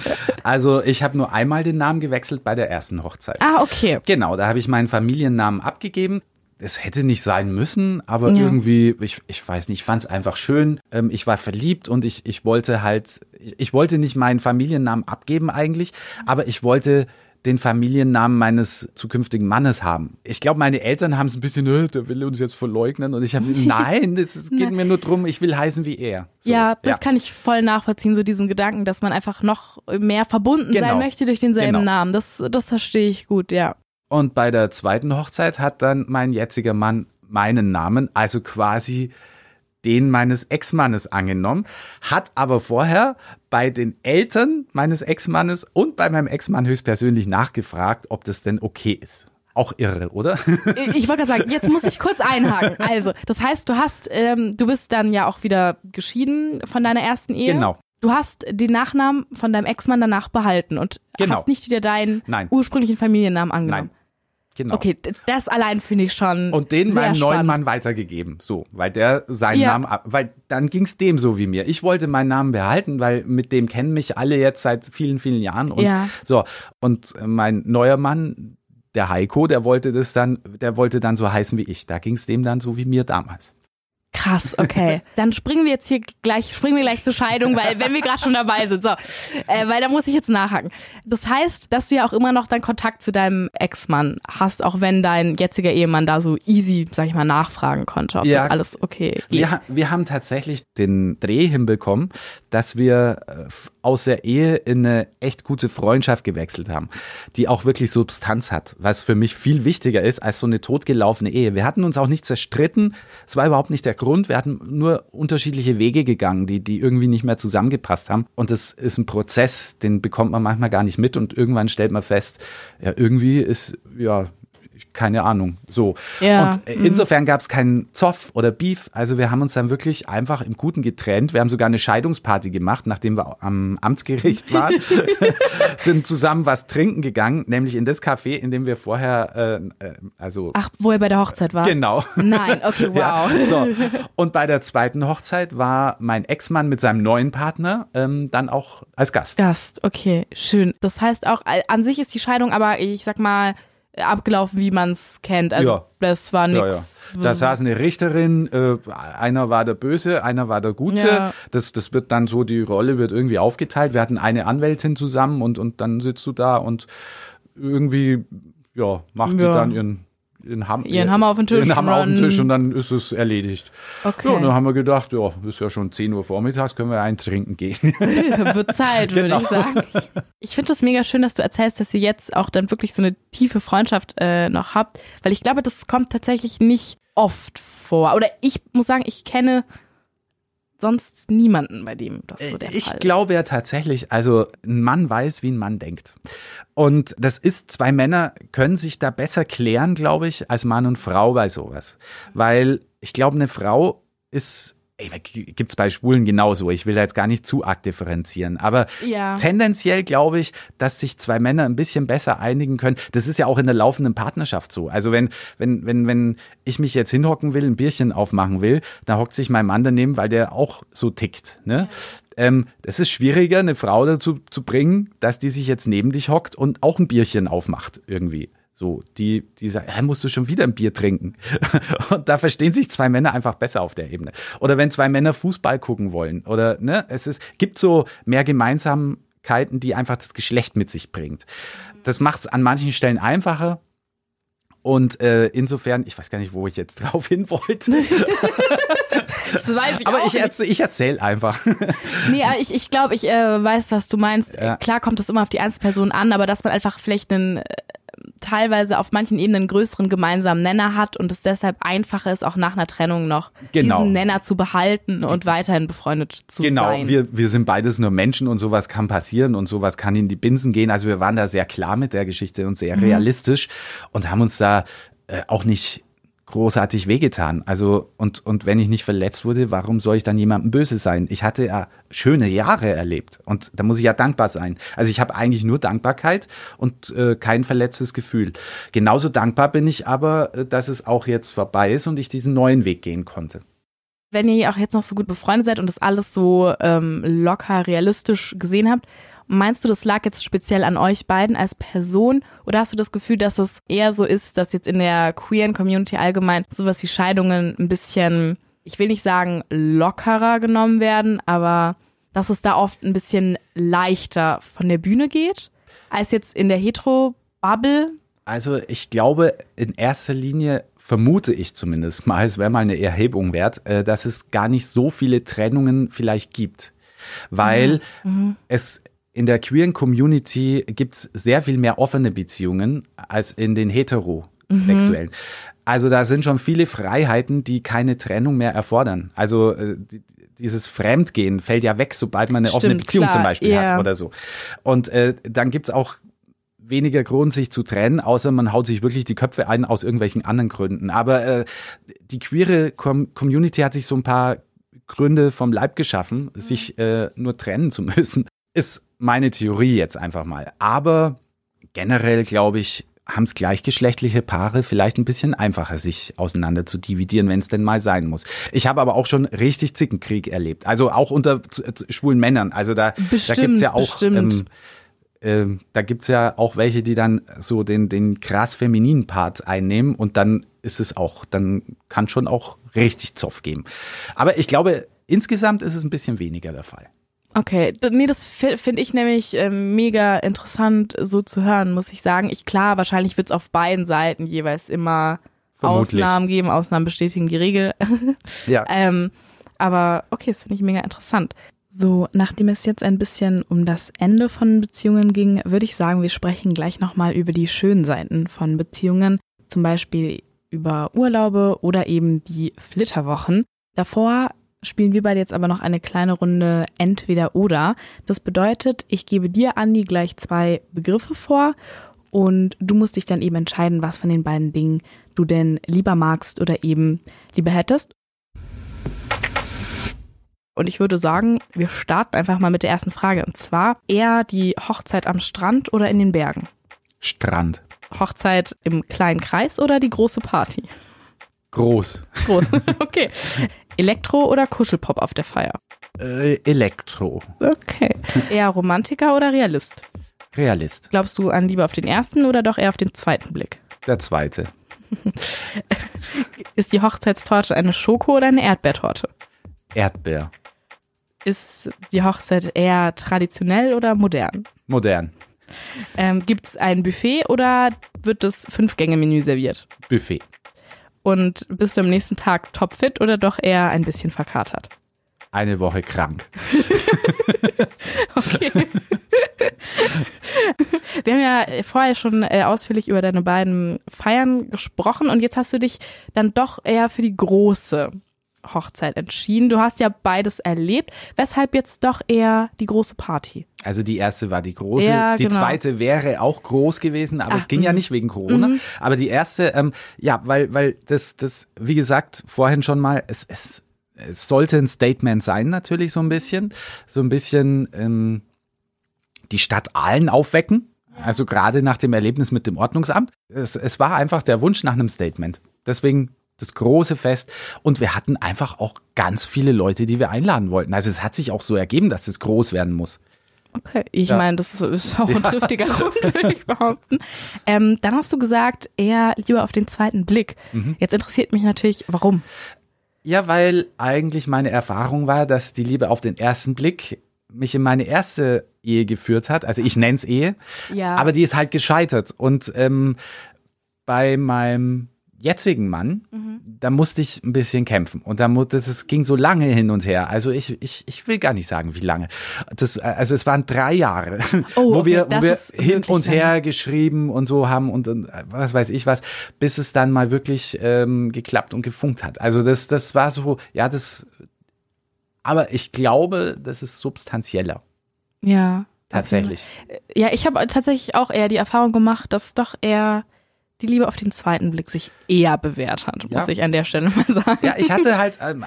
Also ich habe nur einmal den Namen gewechselt bei der ersten Hochzeit. Ah, okay. Genau, da habe ich meinen Familiennamen abgegeben es hätte nicht sein müssen, aber ja. irgendwie, ich, ich weiß nicht, ich fand es einfach schön. Ähm, ich war verliebt und ich, ich wollte halt, ich wollte nicht meinen Familiennamen abgeben eigentlich, aber ich wollte den Familiennamen meines zukünftigen Mannes haben. Ich glaube, meine Eltern haben es ein bisschen, äh, der will uns jetzt verleugnen. Und ich habe, nein, es geht mir nur darum, ich will heißen wie er. So, ja, das ja. kann ich voll nachvollziehen, so diesen Gedanken, dass man einfach noch mehr verbunden genau. sein möchte durch denselben genau. Namen. Das, das verstehe ich gut, ja. Und bei der zweiten Hochzeit hat dann mein jetziger Mann meinen Namen, also quasi den meines Ex-Mannes angenommen, hat aber vorher bei den Eltern meines Ex-Mannes und bei meinem Ex-Mann höchstpersönlich nachgefragt, ob das denn okay ist. Auch irre, oder? Ich wollte gerade sagen, jetzt muss ich kurz einhaken. Also, das heißt, du hast, ähm, du bist dann ja auch wieder geschieden von deiner ersten Ehe. Genau. Du hast den Nachnamen von deinem Ex-Mann danach behalten und genau. hast nicht wieder deinen Nein. ursprünglichen Familiennamen angenommen. Nein. Genau. Okay, das allein finde ich schon. Und den meinem neuen Mann weitergegeben. So, weil der seinen ja. Namen, weil dann ging es dem so wie mir. Ich wollte meinen Namen behalten, weil mit dem kennen mich alle jetzt seit vielen, vielen Jahren. Und ja. so. Und mein neuer Mann, der Heiko, der wollte das dann, der wollte dann so heißen wie ich. Da ging es dem dann so wie mir damals. Krass, okay. Dann springen wir jetzt hier gleich, springen wir gleich zur Scheidung, weil wenn wir gerade schon dabei sind, so, äh, weil da muss ich jetzt nachhaken. Das heißt, dass du ja auch immer noch deinen Kontakt zu deinem Ex-Mann hast, auch wenn dein jetziger Ehemann da so easy, sag ich mal, nachfragen konnte, ob ja, das alles okay geht. Wir, wir haben tatsächlich den Dreh hinbekommen, dass wir äh, aus der Ehe in eine echt gute Freundschaft gewechselt haben, die auch wirklich Substanz hat, was für mich viel wichtiger ist als so eine totgelaufene Ehe. Wir hatten uns auch nicht zerstritten, es war überhaupt nicht der Grund, wir hatten nur unterschiedliche Wege gegangen, die, die irgendwie nicht mehr zusammengepasst haben. Und das ist ein Prozess, den bekommt man manchmal gar nicht mit und irgendwann stellt man fest, ja, irgendwie ist, ja, keine Ahnung. So. Ja, Und mhm. insofern gab es keinen Zoff oder Beef. Also wir haben uns dann wirklich einfach im Guten getrennt. Wir haben sogar eine Scheidungsparty gemacht, nachdem wir am Amtsgericht waren. sind zusammen was trinken gegangen, nämlich in das Café, in dem wir vorher, äh, äh, also Ach, wo ihr bei der Hochzeit wart? Genau. Nein, okay, wow. Ja, so. Und bei der zweiten Hochzeit war mein Ex-Mann mit seinem neuen Partner ähm, dann auch als Gast. Gast, okay, schön. Das heißt auch, an sich ist die Scheidung aber, ich sag mal, abgelaufen, wie man es kennt. Also Ja. das war Ja, nichts. ja. Da saß eine Richterin, äh, einer war der Böse, einer war der Gute. Ja. Das, das wird dann so, die Rolle wird irgendwie aufgeteilt. Wir hatten eine Anwältin zusammen und, und dann sitzt du da und irgendwie, ja, macht die Ja. dann ihren, ihren, Ham Ihren Hammer auf den Tisch Ihren Hammer auf den und dann- Tisch und dann ist es erledigt. Okay. Ja, und dann haben wir gedacht, ja, ist ja schon 10 Uhr vormittags, können wir einen trinken gehen. Wird Zeit, würde Genau. ich sagen. Ich finde es mega schön, dass du erzählst, dass ihr jetzt auch dann wirklich so eine tiefe Freundschaft äh, noch habt, weil ich glaube, das kommt tatsächlich nicht oft vor. Oder ich muss sagen, ich kenne sonst niemanden, bei dem das so der ich Fall ist. glaube ja tatsächlich, also ein Mann weiß, wie ein Mann denkt. Und das ist, zwei Männer können sich da besser klären, glaube ich, als Mann und Frau bei sowas. Weil ich glaube, eine Frau ist, ey, gibt's bei Schwulen genauso. Ich will da jetzt gar nicht zu arg differenzieren. Aber Ja. tendenziell glaube ich, dass sich zwei Männer ein bisschen besser einigen können. Das ist ja auch in der laufenden Partnerschaft so. Also wenn, wenn, wenn, wenn ich mich jetzt hinhocken will, ein Bierchen aufmachen will, dann hockt sich mein Mann daneben, weil der auch so tickt. Ne? Ähm, das ist schwieriger, eine Frau dazu zu bringen, dass die sich jetzt neben dich hockt und auch ein Bierchen aufmacht irgendwie. So, die, die sagt, ja, musst du schon wieder ein Bier trinken. Und da verstehen sich zwei Männer einfach besser auf der Ebene. Oder wenn zwei Männer Fußball gucken wollen. Oder, ne, es ist, gibt so mehr Gemeinsamkeiten, die einfach das Geschlecht mit sich bringt. Das macht es an manchen Stellen einfacher. Und äh, insofern, ich weiß gar nicht, wo ich jetzt drauf hin wollte. Das weiß ich Aber ich, nicht. erzähl, ich erzähle einfach. Nee, ich, ich glaube, ich äh, weiß, was du meinst. Ja. Klar kommt es immer auf die Einzelperson an, aber dass man einfach vielleicht einen äh, teilweise auf manchen Ebenen größeren gemeinsamen Nenner hat und es deshalb einfacher ist, auch nach einer Trennung noch Genau. diesen Nenner zu behalten und weiterhin befreundet zu Genau, sein. wir, wir sind beides nur Menschen und sowas kann passieren und sowas kann in die Binsen gehen. Also wir waren da sehr klar mit der Geschichte und sehr realistisch und haben uns da äh, auch nicht großartig wehgetan. Also und und wenn ich nicht verletzt wurde, warum soll ich dann jemandem böse sein? Ich hatte ja schöne Jahre erlebt und da muss ich ja dankbar sein. Also ich habe eigentlich nur Dankbarkeit und äh, kein verletztes Gefühl. Genauso dankbar bin ich aber, äh, dass es auch jetzt vorbei ist und ich diesen neuen Weg gehen konnte. Wenn ihr auch jetzt noch so gut befreundet seid und das alles so ähm, locker realistisch gesehen habt, meinst du, das lag jetzt speziell an euch beiden als Person oder hast du das Gefühl, dass es eher so ist, dass jetzt in der queeren Community allgemein sowas wie Scheidungen ein bisschen, ich will nicht sagen lockerer genommen werden, aber dass es da oft ein bisschen leichter von der Bühne geht als jetzt in der Hetero-Bubble? Also ich glaube, in erster Linie vermute ich zumindest mal, es wäre mal eine Erhebung wert, äh, dass es gar nicht so viele Trennungen vielleicht gibt. Weil es in der queeren Community gibt es sehr viel mehr offene Beziehungen als in den heterosexuellen. Also da sind schon viele Freiheiten, die keine Trennung mehr erfordern. Also äh, die- dieses Fremdgehen fällt ja weg, sobald man eine offene Stimmt, Beziehung klar, zum Beispiel ja. hat oder so. Und äh, dann gibt's auch weniger Grund, sich zu trennen, außer man haut sich wirklich die Köpfe ein aus irgendwelchen anderen Gründen. Aber äh, die queere Com Community hat sich so ein paar Gründe vom Leib geschaffen, sich äh, nur trennen zu müssen. Ist meine Theorie jetzt einfach mal. Aber generell glaube ich, haben es gleichgeschlechtliche Paare vielleicht ein bisschen einfacher, sich auseinander zu dividieren, wenn es denn mal sein muss. Ich habe aber auch schon richtig Zickenkrieg erlebt. Also auch unter z- schwulen Männern. Also da, da Bestimmt, gibt's ja auch ähm, ähm, da gibt's ja auch welche, die dann so den, den krass femininen Part einnehmen und dann ist es auch, dann kann schon auch richtig Zoff geben. Aber ich glaube, insgesamt ist es ein bisschen weniger der Fall. Okay, nee, das finde ich nämlich ähm, mega interessant so zu hören, muss ich sagen. Ich klar, wahrscheinlich wird es auf beiden Seiten jeweils immer Vermutlich. Ausnahmen geben, Ausnahmen bestätigen die Regel. Ja. ähm, aber okay, das finde ich mega interessant. So, nachdem es jetzt ein bisschen um das Ende von Beziehungen ging, würde ich sagen, wir sprechen gleich nochmal über die schönen Seiten von Beziehungen, zum Beispiel über Urlaube oder eben die Flitterwochen. Davor spielen wir beide jetzt aber noch eine kleine Runde Entweder oder. Das bedeutet, ich gebe dir, Andi, gleich zwei Begriffe vor, Und du musst dich dann eben entscheiden, was von den beiden Dingen du denn lieber magst oder eben lieber hättest. Und ich würde sagen, wir starten einfach mal mit der ersten Frage. Und zwar eher die Hochzeit am Strand oder in den Bergen? Strand. Hochzeit im kleinen Kreis oder die große Party? Groß. Groß. Okay. Elektro oder Kuschelpop auf der Feier? Äh, Elektro. Okay. Eher Romantiker oder Realist? Realist. Glaubst du an Liebe auf den ersten oder doch eher auf den zweiten Blick? Der zweite. Ist die Hochzeitstorte eine Schoko- oder eine Erdbeertorte? Erdbeer. Ist die Hochzeit eher traditionell oder modern? Modern. Ähm, Gibt es ein Buffet oder wird das Fünf-Gänge-Menü serviert? Buffet. Und bist du am nächsten Tag topfit oder doch eher ein bisschen verkatert? Eine Woche krank. Okay. Wir haben ja vorher schon äh, ausführlich über deine beiden Feiern gesprochen und jetzt hast du dich dann doch eher für die große Hochzeit entschieden. Du hast ja beides erlebt. Weshalb jetzt doch eher die große Party? Also die erste war die große, Ja, die genau. zweite wäre auch groß gewesen, aber Ach, es ging ja mhm. nicht wegen Corona. Aber die erste, ähm, ja, weil, weil das, das, wie gesagt, vorhin schon mal, es, es, es sollte ein Statement sein, natürlich so ein bisschen. So ein bisschen ähm, die Stadt Aalen aufwecken. Also gerade nach dem Erlebnis mit dem Ordnungsamt. Es, es war einfach der Wunsch nach einem Statement. Deswegen das große Fest. Und wir hatten einfach auch ganz viele Leute, die wir einladen wollten. Also es hat sich auch so ergeben, dass es groß werden muss. Okay, ich Ja. meine, das ist- auch ein triftiger Grund, würde ich behaupten. Ähm, dann hast du gesagt, eher lieber auf den zweiten Blick. Mhm. Jetzt interessiert mich natürlich, warum. Ja, weil eigentlich meine Erfahrung war, dass die Liebe auf den ersten Blick mich in meine erste Ehe geführt hat. Also ich nenne es Ehe, Ja. aber die ist halt gescheitert. Und ähm, bei meinem jetzigen Mann, da musste ich ein bisschen kämpfen. Und da mu- das es ging so lange hin und her. Also ich, ich, ich will gar nicht sagen, wie lange. Das, äh, also es waren drei Jahre, Oh, wo wir, wo wir hin und lange. her geschrieben und so haben und, und äh, was weiß ich was, bis es dann mal wirklich ähm, geklappt und gefunkt hat. Also das, das war so, ja, das, aber ich glaube, das ist substanzieller, ja. tatsächlich. Ja, ich habe tatsächlich auch eher die Erfahrung gemacht, dass doch eher die Liebe auf den zweiten Blick sich eher bewährt hat, muss Ja. ich an der Stelle mal sagen. Ja, ich hatte halt ähm,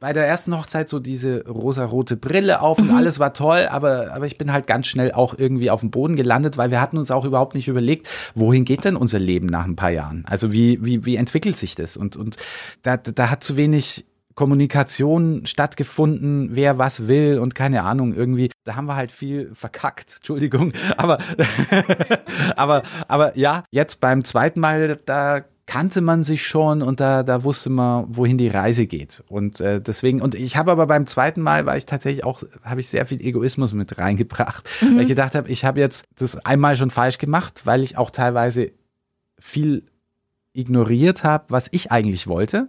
bei der ersten Hochzeit so diese rosarote Brille auf und alles war toll, aber, aber ich bin halt ganz schnell auch irgendwie auf dem Boden gelandet, weil wir hatten uns auch überhaupt nicht überlegt, wohin geht denn unser Leben nach ein paar Jahren? Also wie, wie, wie entwickelt sich das? Und, und da, da hat zu wenig Kommunikation stattgefunden, wer was will und keine Ahnung, irgendwie, da haben wir halt viel verkackt, Entschuldigung, aber, aber, aber ja, jetzt beim zweiten Mal, da kannte man sich schon und da, da wusste man, wohin die Reise geht. Und äh, deswegen, und ich habe aber beim zweiten Mal, war ich tatsächlich auch, habe ich sehr viel Egoismus mit reingebracht, weil ich gedacht habe, ich habe jetzt das einmal schon falsch gemacht, weil ich auch teilweise viel ignoriert habe, was ich eigentlich wollte.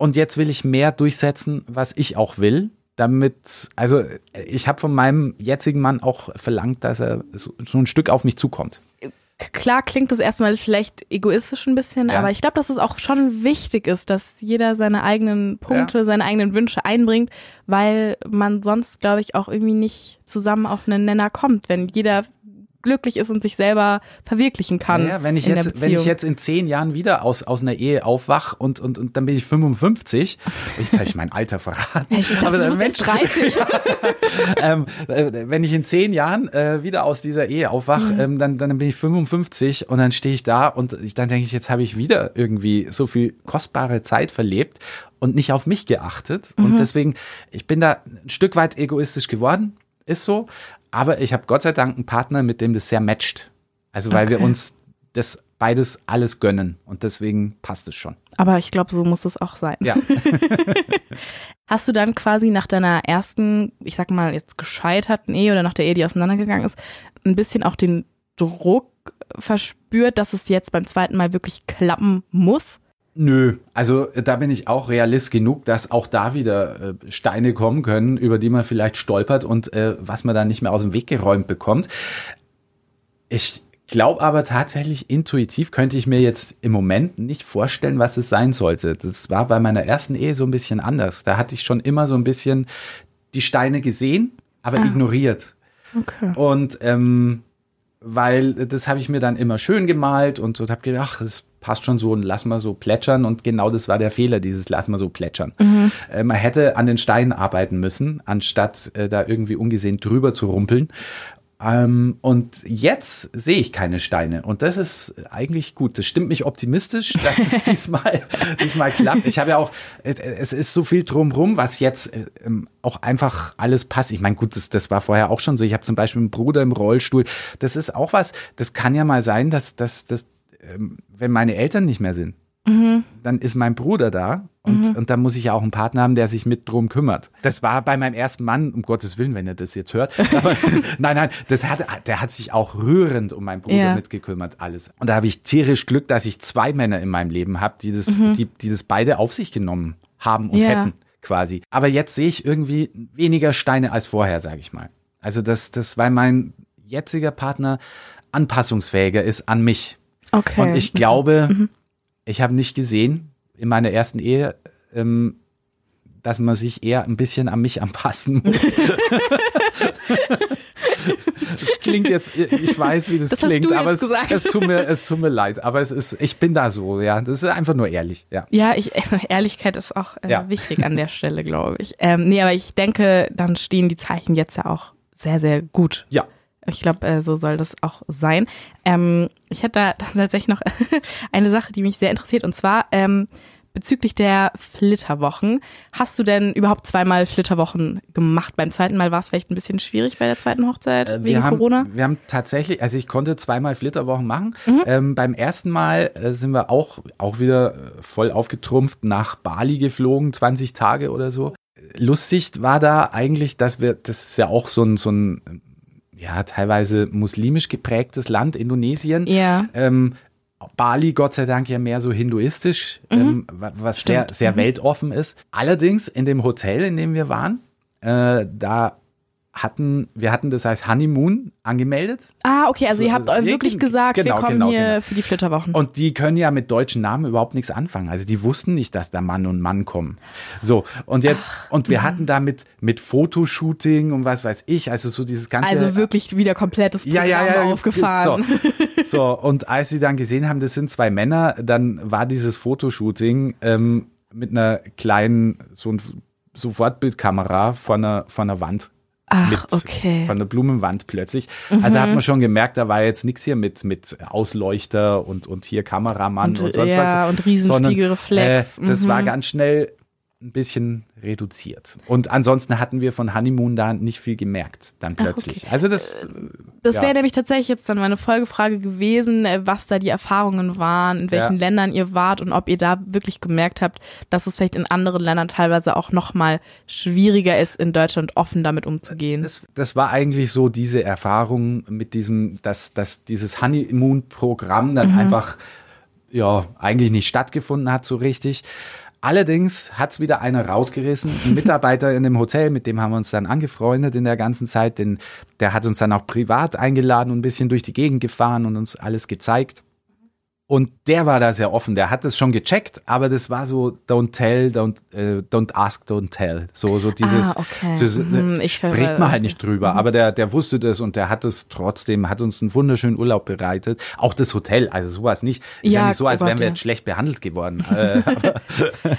Und jetzt will ich mehr durchsetzen, was ich auch will, damit, also ich habe von meinem jetzigen Mann auch verlangt, dass er so, so ein Stück auf mich zukommt. Klar klingt das erstmal vielleicht egoistisch ein bisschen, Ja. aber ich glaube, dass es auch schon wichtig ist, dass jeder seine eigenen Punkte, seine eigenen Wünsche einbringt, weil man sonst, glaube ich, auch irgendwie nicht zusammen auf einen Nenner kommt, wenn jeder glücklich ist und sich selber verwirklichen kann. Ja, wenn ich jetzt, wenn ich jetzt in zehn Jahren wieder aus, aus einer Ehe aufwach und, und, und dann bin ich 55, jetzt habe ich mein Alter verraten. Ich dachte, Aber du jetzt 30. ähm, äh, wenn ich in zehn Jahren äh, wieder aus dieser Ehe aufwach, Mhm. ähm, dann, dann bin ich 55 und dann stehe ich da und ich, dann denke ich, jetzt habe ich wieder irgendwie so viel kostbare Zeit verlebt und nicht auf mich geachtet. Mhm. Und deswegen, ich bin da ein Stück weit egoistisch geworden, ist so. Aber ich habe Gott sei Dank einen Partner, mit dem das sehr matcht. Also weil wir Okay. uns das beides alles gönnen und deswegen passt es schon. Aber ich glaube, so muss es auch sein. Ja. Hast du dann quasi nach deiner ersten, ich sag mal, jetzt gescheiterten Ehe oder nach der Ehe, die auseinandergegangen ist, ein bisschen auch den Druck verspürt, dass es jetzt beim zweiten Mal wirklich klappen muss? Nö, also äh, da bin ich auch realist genug, dass auch da wieder äh, Steine kommen können, über die man vielleicht stolpert und äh, was man dann nicht mehr aus dem Weg geräumt bekommt. Ich glaube aber tatsächlich intuitiv könnte ich mir jetzt im Moment nicht vorstellen, was es sein sollte. Das war bei meiner ersten Ehe so ein bisschen anders. Da hatte ich schon immer so ein bisschen die Steine gesehen, aber Ah. ignoriert. Okay. Und ähm, weil das habe ich mir dann immer schön gemalt und so habe gedacht, das passt schon so und lass mal so plätschern. Und genau das war der Fehler, dieses lass mal so plätschern. Mhm. Äh, man hätte an den Steinen arbeiten müssen, anstatt äh, da irgendwie ungesehen drüber zu rumpeln. Ähm, und jetzt sehe ich keine Steine. Und das ist eigentlich gut. Das stimmt mich optimistisch, dass es diesmal, diesmal klappt. Ich habe ja auch, es ist so viel drumrum, was jetzt ähm, auch einfach alles passt. Ich meine, gut, das, das war vorher auch schon so. Ich habe zum Beispiel einen Bruder im Rollstuhl. Das ist auch was, das kann ja mal sein, dass, dass, dass wenn meine Eltern nicht mehr sind, mhm. dann ist mein Bruder da und, mhm. und dann muss ich ja auch einen Partner haben, der sich mit drum kümmert. Das war bei meinem ersten Mann, um Gottes Willen, wenn er das jetzt hört. Aber, nein, nein, das hat, der hat sich auch rührend um meinen Bruder ja. mitgekümmert, alles. Und da habe ich tierisch Glück, dass ich zwei Männer in meinem Leben habe, die das, mhm. die, die das beide auf sich genommen haben und ja. hätten, quasi. Aber jetzt sehe ich irgendwie weniger Steine als vorher, sage ich mal. Also das, das, weil mein jetziger Partner anpassungsfähiger ist an mich. Okay. Und ich glaube, mhm. ich habe nicht gesehen in meiner ersten Ehe, ähm, dass man sich eher ein bisschen an mich anpassen muss. das klingt jetzt, ich weiß, wie das, das klingt, aber es, es, tut mir, es tut mir leid. Aber es ist, ich bin da so, ja. Das ist einfach nur ehrlich, ja. Ja, ich, Ehrlichkeit ist auch äh, ja. wichtig an der Stelle, glaube ich. Ähm, nee, aber ich denke, dann stehen die Zeichen jetzt ja auch sehr, sehr gut. Ja. Ich glaube, äh, so soll das auch sein. Ähm, ich hätte da tatsächlich noch eine Sache, die mich sehr interessiert, und zwar ähm, bezüglich der Flitterwochen. Hast du denn überhaupt zweimal Flitterwochen gemacht? Beim zweiten Mal war es vielleicht ein bisschen schwierig bei der zweiten Hochzeit äh, wegen haben, Corona? Wir haben tatsächlich, also ich konnte zweimal Flitterwochen machen. Mhm. Ähm, beim ersten Mal äh, sind wir auch, auch wieder äh, voll aufgetrumpft nach Bali geflogen, 20 Tage oder so. Lustig war da eigentlich, dass wir, das ist ja auch so ein, so ein ja, teilweise muslimisch geprägtes Land, Indonesien. Ja. Ähm, Bali, Gott sei Dank, ja mehr so hinduistisch, mhm. ähm, was Stimmt. sehr, sehr mhm. weltoffen ist. Allerdings in dem Hotel, in dem wir waren, äh, da hatten, wir hatten das als Honeymoon angemeldet. Ah, okay, also so, ihr habt also, wirklich gesagt, genau, wir kommen genau, hier genau. für die Flitterwochen. Und die können ja mit deutschen Namen überhaupt nichts anfangen. Also die wussten nicht, dass da Mann und Mann kommen. So, und jetzt, Ach, und wir mh. hatten da mit, mit Fotoshooting und was weiß ich, also so dieses ganze. Also wirklich wieder komplettes Programm ja, ja, ja, aufgefahren. So, so, und als sie dann gesehen haben, das sind zwei Männer, dann war dieses Fotoshooting ähm, mit einer kleinen, so ein Sofortbildkamera von einer, von einer Wand Ach, mit okay. von der Blumenwand plötzlich. Mhm. Also hat man schon gemerkt, da war jetzt nichts hier mit, mit Ausleuchter und, und hier Kameramann und, und sonst ja, was. Und Riesenspiegelreflex. Sondern, äh, das mhm. war ganz schnell ein bisschen reduziert. Und ansonsten hatten wir von Honeymoon da nicht viel gemerkt, dann plötzlich. Ach, okay. Also das. Äh, das ja. wäre nämlich tatsächlich jetzt dann meine Folgefrage gewesen, äh, was da die Erfahrungen waren, in welchen ja. Ländern ihr wart und ob ihr da wirklich gemerkt habt, dass es vielleicht in anderen Ländern teilweise auch nochmal schwieriger ist, in Deutschland offen damit umzugehen. Das, das war eigentlich so diese Erfahrung mit diesem, dass, dass dieses Honeymoon-Programm dann mhm. einfach ja eigentlich nicht stattgefunden hat so richtig. Allerdings hat's wieder einer rausgerissen. Ein Mitarbeiter in dem Hotel, mit dem haben wir uns dann angefreundet in der ganzen Zeit. Den, der hat uns dann auch privat eingeladen und ein bisschen durch die Gegend gefahren und uns alles gezeigt. Und der war da sehr offen, der hat das schon gecheckt, aber das war so don't tell, don't, äh, don't ask, don't tell. So, so dieses, ah, okay. so, mhm, ich spricht man halt nicht drüber, mhm. aber der, der wusste das und der hat es trotzdem, hat uns einen wunderschönen Urlaub bereitet. Auch das Hotel, also sowas nicht. Ist ja, ja nicht so, als oh wären wir jetzt schlecht behandelt geworden. äh, aber,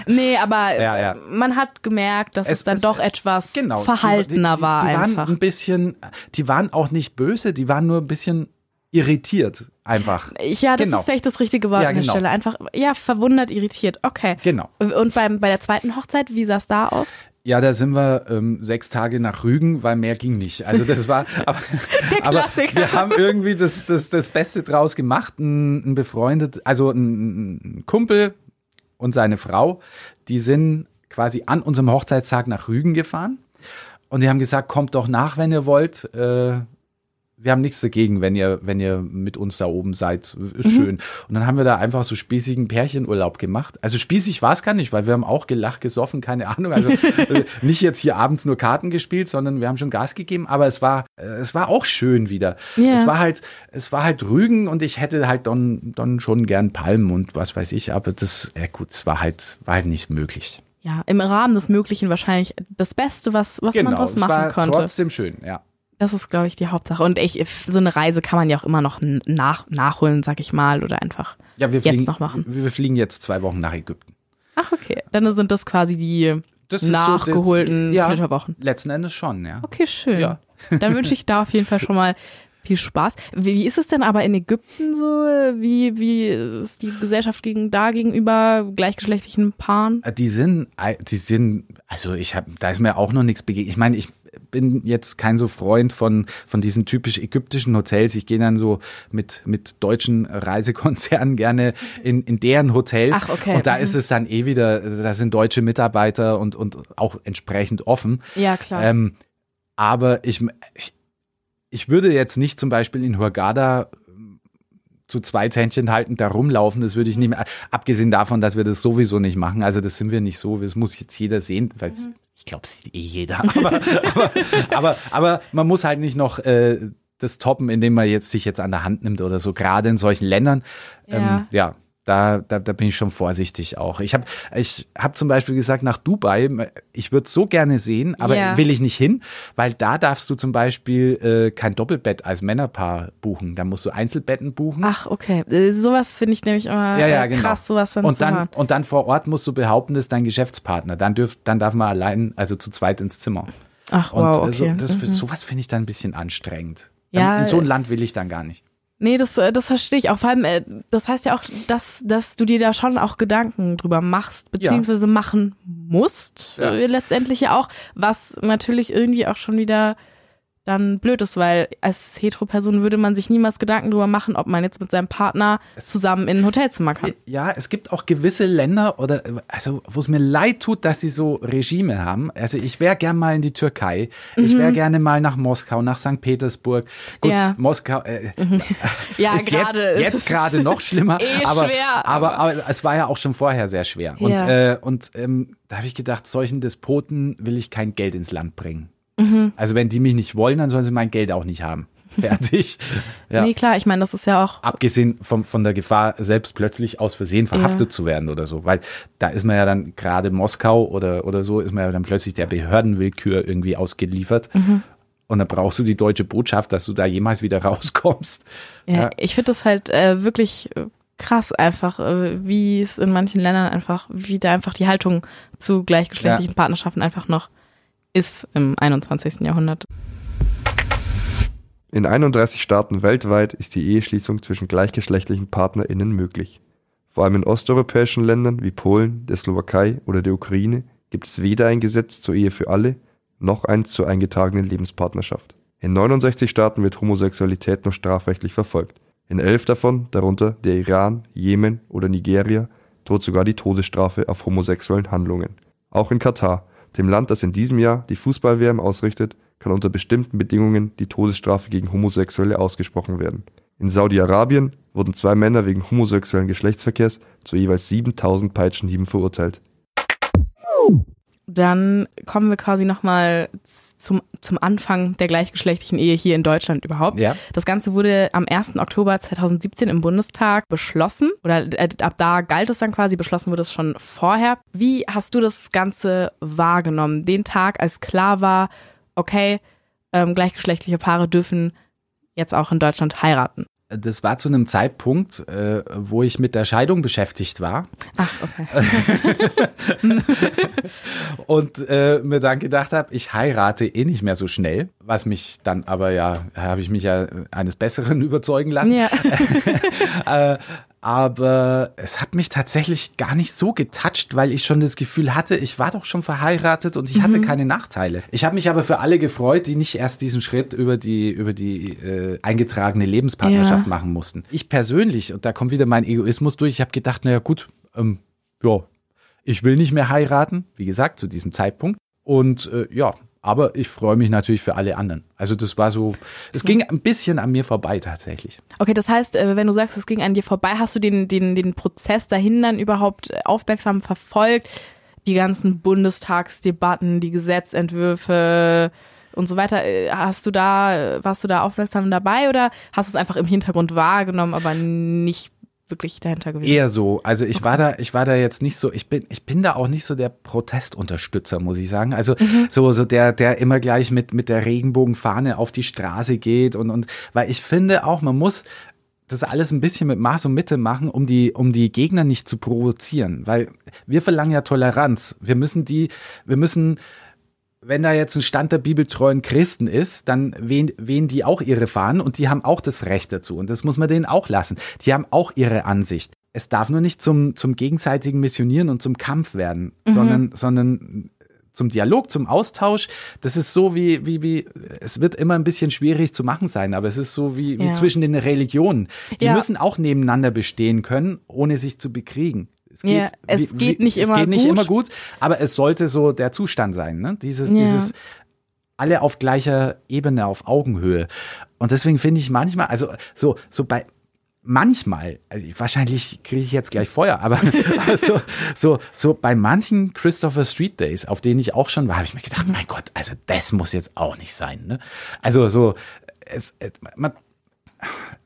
nee, aber ja, ja. man hat gemerkt, dass es, es dann es, doch etwas genau, verhaltener die, die, war die einfach. Waren ein bisschen, die waren auch nicht böse, die waren nur ein bisschen irritiert einfach. Ja, das genau. ist vielleicht das richtige Wort ja, an der genau. Stelle. Einfach, ja, verwundert, irritiert. Okay. Genau. Und beim, bei der zweiten Hochzeit, wie sah es da aus? Ja, da sind wir ähm, sechs Tage nach Rügen, weil mehr ging nicht. Also das war, aber, aber wir haben irgendwie das, das, das Beste draus gemacht. Ein, ein befreundet, also ein, ein Kumpel und seine Frau, die sind quasi an unserem Hochzeitstag nach Rügen gefahren. Und die haben gesagt, kommt doch nach, wenn ihr wollt. Äh, wir haben nichts dagegen, wenn ihr, wenn ihr mit uns da oben seid. Ist mhm. schön. Und dann haben wir da einfach so spießigen Pärchenurlaub gemacht. Also spießig war es gar nicht, weil wir haben auch gelacht, gesoffen, keine Ahnung. Also äh, nicht jetzt hier abends nur Karten gespielt, sondern wir haben schon Gas gegeben. Aber es war, äh, es war auch schön wieder. Yeah. Es war halt, es war halt Rügen und ich hätte halt dann, dann schon gern Palmen und was weiß ich. Aber das, ja gut, es war halt, war halt nicht möglich. Ja, im Rahmen des Möglichen wahrscheinlich das Beste, was, was genau, man draus machen konnte. Trotzdem schön, ja. Das ist, glaube ich, die Hauptsache. Und ich, so eine Reise kann man ja auch immer noch nach, nachholen, sag ich mal, oder einfach Ja, wir jetzt fliegen, noch machen. wir wir fliegen jetzt zwei Wochen nach Ägypten. Ach, okay. Dann sind das quasi die Das ist so das- nachgeholten ja. Flitterwochen. Letzten Endes schon, ja. Okay, schön. Ja. Dann wünsche ich da auf jeden Fall schon mal viel Spaß. Wie, wie ist es denn aber in Ägypten so? Wie, wie ist die Gesellschaft gegen, da gegenüber gleichgeschlechtlichen Paaren? Die sind, die sind, also ich habe, da ist mir auch noch nichts begegnet. Ich meine, ich bin jetzt kein so Freund von von diesen typisch ägyptischen Hotels. Ich gehe dann so mit mit deutschen Reisekonzernen gerne in in deren Hotels. Ach, okay. Und da Mhm. ist es dann eh wieder, da sind deutsche Mitarbeiter und und auch entsprechend offen. Ja, klar. Ähm, aber ich, ich, ich würde jetzt nicht zum Beispiel in Hurghada ähm, zu zwei Händchen halten, da rumlaufen, das würde ich nicht mehr, abgesehen davon, dass wir das sowieso nicht machen, also das sind wir nicht so, das muss jetzt jeder sehen, weil Mhm. Ich glaube, es sieht eh jeder, aber, aber, aber, aber man muss halt nicht noch äh, das toppen, indem man jetzt sich jetzt an der Hand nimmt oder so, gerade in solchen Ländern, Ja. ähm, ja. Da, da, da bin ich schon vorsichtig auch. Ich habe ich hab zum Beispiel gesagt, nach Dubai, ich würde so gerne sehen, aber Ja. will ich nicht hin, weil da darfst du zum Beispiel äh, kein Doppelbett als Männerpaar buchen. Da musst du Einzelbetten buchen. Ach, okay. Äh, Sowas finde ich nämlich immer ja, ja, äh, genau. krass, sowas dann und dann und dann vor Ort musst du behaupten, das ist dein Geschäftspartner. Dann dürf, dann darf man allein, also zu zweit ins Zimmer. Ach, Und wow, äh, so, okay. das, Mhm. sowas finde ich dann ein bisschen anstrengend. Ja, in so ein äh, Land will ich dann gar nicht. Nee, das, äh, das verstehe ich auch. Vor allem, äh, das heißt ja auch, dass, dass du dir da schon auch Gedanken drüber machst, beziehungsweise machen musst, Ja. äh, letztendlich ja auch, was natürlich irgendwie auch schon wieder dann blöd ist, weil als Heteroperson würde man sich niemals Gedanken drüber machen, ob man jetzt mit seinem Partner zusammen in ein Hotelzimmer kann. Ja, es gibt auch gewisse Länder oder also wo es mir leid tut, dass sie so Regime haben. Also ich wäre gern mal in die Türkei. Ich wäre gerne mal nach Moskau, nach St. Petersburg. Gut, Mhm. Ja. Moskau äh, Ja, ist jetzt, gerade. jetzt gerade noch schlimmer. Eh aber, schwer, aber, aber es war ja auch schon vorher sehr schwer. Und, Ja. äh, und ähm, da habe ich gedacht, solchen Despoten will ich kein Geld ins Land bringen. Mhm. Also wenn die mich nicht wollen, dann sollen sie mein Geld auch nicht haben. Fertig. ja. Nee, klar, ich meine, das ist ja auch. Abgesehen vom, von der Gefahr, selbst plötzlich aus Versehen verhaftet zu werden oder so. Weil da ist man ja dann gerade Moskau oder, oder so, ist man ja dann plötzlich der Behördenwillkür irgendwie ausgeliefert. Mhm. Und dann brauchst du die deutsche Botschaft, dass du da jemals wieder rauskommst. Ja, Ja. ich finde das halt äh, wirklich äh, krass einfach, äh, wie es in manchen Ländern einfach, wie da einfach die Haltung zu gleichgeschlechtlichen Partnerschaften einfach noch ist im 21. Jahrhundert. In 31 Staaten weltweit ist die Eheschließung zwischen gleichgeschlechtlichen PartnerInnen möglich. Vor allem in osteuropäischen Ländern wie Polen, der Slowakei oder der Ukraine gibt es weder ein Gesetz zur Ehe für alle, noch eins zur eingetragenen Lebenspartnerschaft. In 69 Staaten wird Homosexualität noch strafrechtlich verfolgt. In elf davon, darunter der Iran, Jemen oder Nigeria, droht sogar die Todesstrafe auf homosexuellen Handlungen. Auch in Katar, dem Land, das in diesem Jahr die Fußball-WM ausrichtet, kann unter bestimmten Bedingungen die Todesstrafe gegen Homosexuelle ausgesprochen werden. In Saudi-Arabien wurden zwei Männer wegen homosexuellen Geschlechtsverkehrs zu jeweils 7000 Peitschenhieben verurteilt. Dann kommen wir quasi nochmal zum, zum Anfang der gleichgeschlechtlichen Ehe hier in Deutschland überhaupt. Ja. Das Ganze wurde am 1. Oktober 2017 im Bundestag beschlossen oder äh, ab da galt es dann quasi, beschlossen wurde es schon vorher. Wie hast du das Ganze wahrgenommen? Den Tag, als klar war, okay, ähm, gleichgeschlechtliche Paare dürfen jetzt auch in Deutschland heiraten. Das war zu einem Zeitpunkt, äh, wo ich mit der Scheidung beschäftigt war Ach, okay. und äh, mir dann gedacht habe, ich heirate eh nicht mehr so schnell, was mich dann aber ja, habe ich mich ja eines Besseren überzeugen lassen. Ja. äh, aber es hat mich tatsächlich gar nicht so getoucht, weil ich schon das Gefühl hatte, ich war doch schon verheiratet und ich hatte keine Nachteile. Ich habe mich aber für alle gefreut, die nicht erst diesen Schritt über die über die äh, eingetragene Lebenspartnerschaft Ja. machen mussten. Ich persönlich und da kommt wieder mein Egoismus durch. Ich habe gedacht, naja gut, ähm, ja, ich will nicht mehr heiraten, wie gesagt zu diesem Zeitpunkt und äh, ja. Aber ich freue mich natürlich für alle anderen. Also das war so, es ging ein bisschen an mir vorbei tatsächlich. Okay, das heißt, äh, wenn du sagst, es ging an dir vorbei, hast du den, den, den Prozess dahin dann überhaupt äh, aufmerksam verfolgt? Die ganzen Bundestagsdebatten, die Gesetzentwürfe und so weiter. Äh, Hast du da, warst du da aufmerksam dabei oder hast du es einfach im Hintergrund wahrgenommen, aber nicht wirklich dahinter gewesen? Eher so. Also ich okay. war da, ich war da jetzt nicht so, ich bin, ich bin da auch nicht so der Protestunterstützer, muss ich sagen. Also mhm. so, so der, der immer gleich mit, mit der Regenbogenfahne auf die Straße geht und, und, weil ich finde auch, man muss, das alles ein bisschen mit Maß und Mitte machen, um die, um die Gegner nicht zu provozieren. Weil wir verlangen ja Toleranz. Wir müssen die, wir müssen, wenn da jetzt ein Stand der bibeltreuen Christen ist, dann wehen, wehen die auch ihre Fahnen und die haben auch das Recht dazu. Und das muss man denen auch lassen. Die haben auch ihre Ansicht. Es darf nur nicht zum, zum gegenseitigen Missionieren und zum Kampf werden, mhm. sondern, sondern zum Dialog, zum Austausch. Das ist so wie, wie, wie, es wird immer ein bisschen schwierig zu machen sein, aber es ist so wie, wie ja. zwischen den Religionen. Die ja. müssen auch nebeneinander bestehen können, ohne sich zu bekriegen. Es geht, ja, es wie, geht nicht, wie, immer, es geht nicht gut. immer gut, aber es sollte so der Zustand sein, ne? Dieses, ja. dieses, alle auf gleicher Ebene, auf Augenhöhe. Und deswegen finde ich manchmal, also so, so bei, manchmal, also wahrscheinlich kriege ich jetzt gleich Feuer, aber also, so, so bei manchen Christopher Street Days, auf denen ich auch schon war, habe ich mir gedacht, mein Gott, also das muss jetzt auch nicht sein. Ne? Also so, es, man,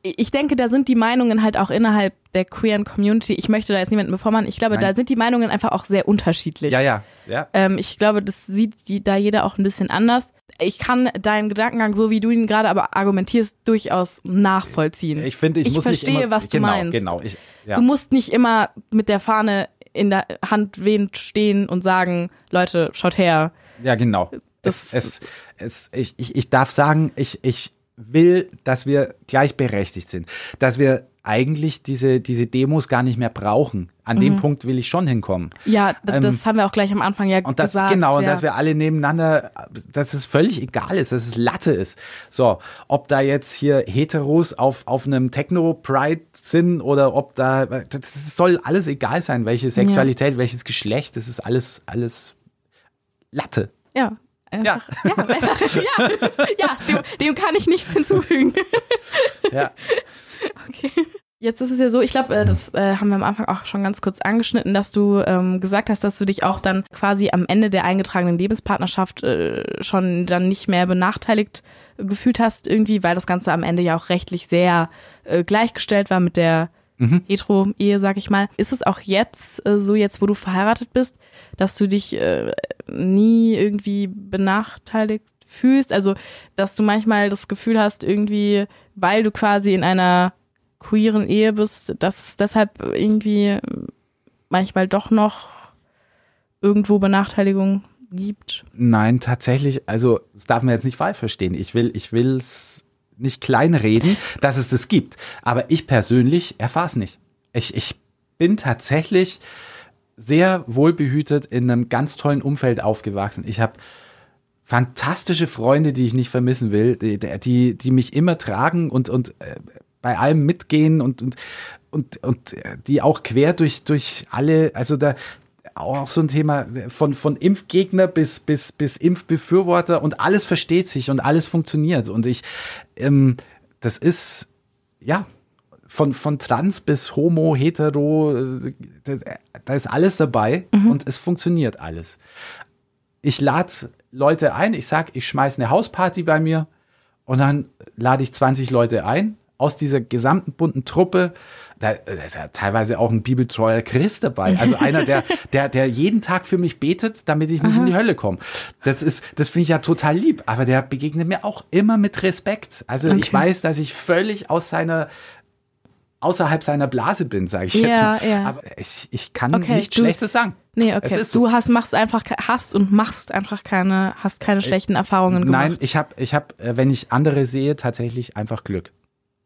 ich denke, da sind die Meinungen halt auch innerhalb der queeren Community. Ich möchte da jetzt niemanden bevormachen. Ich glaube, Nein. da sind die Meinungen einfach auch sehr unterschiedlich. Ja, ja, ja. Ähm, ich glaube, das sieht die, da jeder auch ein bisschen anders. Ich kann deinen Gedankengang, so wie du ihn gerade aber argumentierst, durchaus nachvollziehen. Ich finde, ich, ich muss verstehe, nicht immer, was du genau, meinst. Genau, ich, ja. Du musst nicht immer mit der Fahne in der Hand wehend stehen und sagen, Leute, schaut her. Ja, genau. Das es, es, es, ich, ich, ich darf sagen, ich, ich will, dass wir gleichberechtigt sind, dass wir eigentlich diese, diese Demos gar nicht mehr brauchen. An mhm. dem Punkt will ich schon hinkommen. Ja, das ähm, haben wir auch gleich am Anfang ja und das, gesagt. Genau, ja. und dass wir alle nebeneinander, dass es völlig egal ist, dass es Latte ist. So, ob da jetzt hier Heteros auf, auf einem Techno-Pride sind oder ob da, das soll alles egal sein, welche Sexualität, ja. welches Geschlecht, das ist alles, alles Latte. Ja, ja. Ja, ja, ja dem, dem, kann ich nichts hinzufügen. Ja. Okay. Jetzt ist es ja so, ich glaube, äh, das äh, haben wir am Anfang auch schon ganz kurz angeschnitten, dass du ähm, gesagt hast, dass du dich auch dann quasi am Ende der eingetragenen Lebenspartnerschaft äh, schon dann nicht mehr benachteiligt gefühlt hast, irgendwie, weil das Ganze am Ende ja auch rechtlich sehr äh, gleichgestellt war mit der mhm. Hetero-Ehe, sag ich mal. Ist es auch jetzt äh, so, jetzt wo du verheiratet bist, dass du dich äh, nie irgendwie benachteiligt fühlst? Also, dass du manchmal das Gefühl hast, irgendwie, weil du quasi in einer queeren Ehe bist, dass es deshalb irgendwie manchmal doch noch irgendwo Benachteiligung gibt? Nein, tatsächlich, also das darf man jetzt nicht falsch verstehen. Ich will, ich will es nicht kleinreden, dass es das gibt. Aber ich persönlich erfahre es nicht. Ich, ich bin tatsächlich sehr wohlbehütet in einem ganz tollen Umfeld aufgewachsen. Ich habe fantastische Freunde, die ich nicht vermissen will, die, die, die mich immer tragen und, und äh, bei allem mitgehen und, und, und, und die auch quer durch, durch alle, also da, auch so ein Thema von, von Impfgegner bis, bis, bis Impfbefürworter und alles versteht sich und alles funktioniert. Und ich, ähm, das ist, ja, von, von trans bis homo, hetero, da ist alles dabei mhm. und es funktioniert alles. Ich lade Leute ein, ich sag, ich schmeiß eine Hausparty bei mir und dann lade ich 20 Leute ein aus dieser gesamten bunten Truppe. Da, da ist ja teilweise auch ein bibeltreuer Christ dabei. Also einer, der, der, der jeden Tag für mich betet, damit ich nicht Aha. in die Hölle komme. Das ist, das finde ich ja total lieb. Aber der begegnet mir auch immer mit Respekt. Also okay. ich weiß, dass ich völlig aus seiner außerhalb seiner Blase bin, sage ich ja, jetzt mal. Ja. Aber ich, ich kann okay, nichts Schlechtes sagen. Nee, okay. So. Du hast machst einfach hast und machst einfach keine hast keine äh, schlechten Erfahrungen gemacht. Nein, ich habe ich habe äh, wenn ich andere sehe, tatsächlich einfach Glück.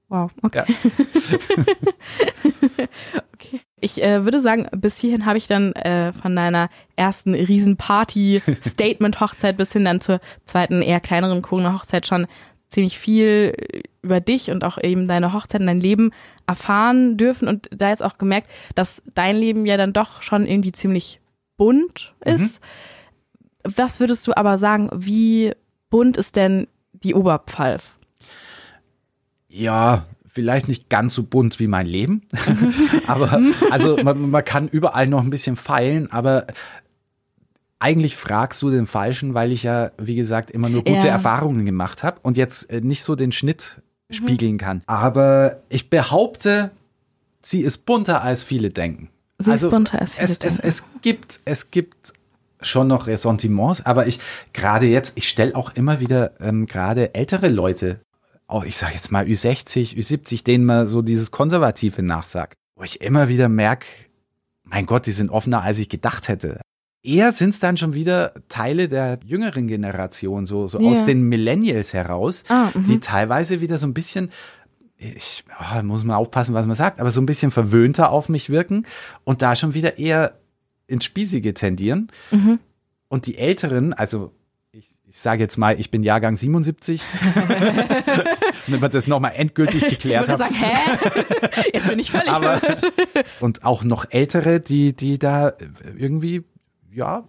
Wow, okay. Ja. okay. Ich äh, würde sagen, bis hierhin habe ich dann äh, von deiner ersten Riesenparty, Statement-Hochzeit bis hin dann zur zweiten, eher kleineren Corona-Hochzeit schon ziemlich viel über dich und auch eben deine Hochzeit und dein Leben erfahren dürfen und da jetzt auch gemerkt, dass dein Leben ja dann doch schon irgendwie ziemlich bunt ist. Mhm. Was würdest du aber sagen, wie bunt ist denn die Oberpfalz? Ja, vielleicht nicht ganz so bunt wie mein Leben, aber also man, man kann überall noch ein bisschen feilen, aber eigentlich fragst du den Falschen, weil ich ja, wie gesagt, immer nur gute ja. Erfahrungen gemacht habe und jetzt äh, nicht so den Schnitt mhm. spiegeln kann. Aber ich behaupte, sie ist bunter als viele denken. Sie ist bunter als viele es, denken. Es, es gibt, es gibt schon noch Ressentiments, aber ich gerade jetzt, ich stelle auch immer wieder ähm, gerade ältere Leute, auch ich sage jetzt mal Ü60, Ü70, denen man so dieses Konservative nachsagt, wo ich immer wieder merke, mein Gott, die sind offener, als ich gedacht hätte. Eher sind es dann schon wieder Teile der jüngeren Generation, so, so Ja. aus den Millennials heraus, Ah, mhm. die teilweise wieder so ein bisschen, ich oh, muss mal aufpassen, was man sagt, aber so ein bisschen verwöhnter auf mich wirken und da schon wieder eher ins Spießige tendieren. Mhm. Und die Älteren, also ich, ich sage jetzt mal, ich bin Jahrgang 77, wenn wir das nochmal endgültig Ich geklärt würde haben. sagen, hä? Jetzt bin ich völlig Aber- verwirrt. Und auch noch Ältere, die, die da irgendwie, ja,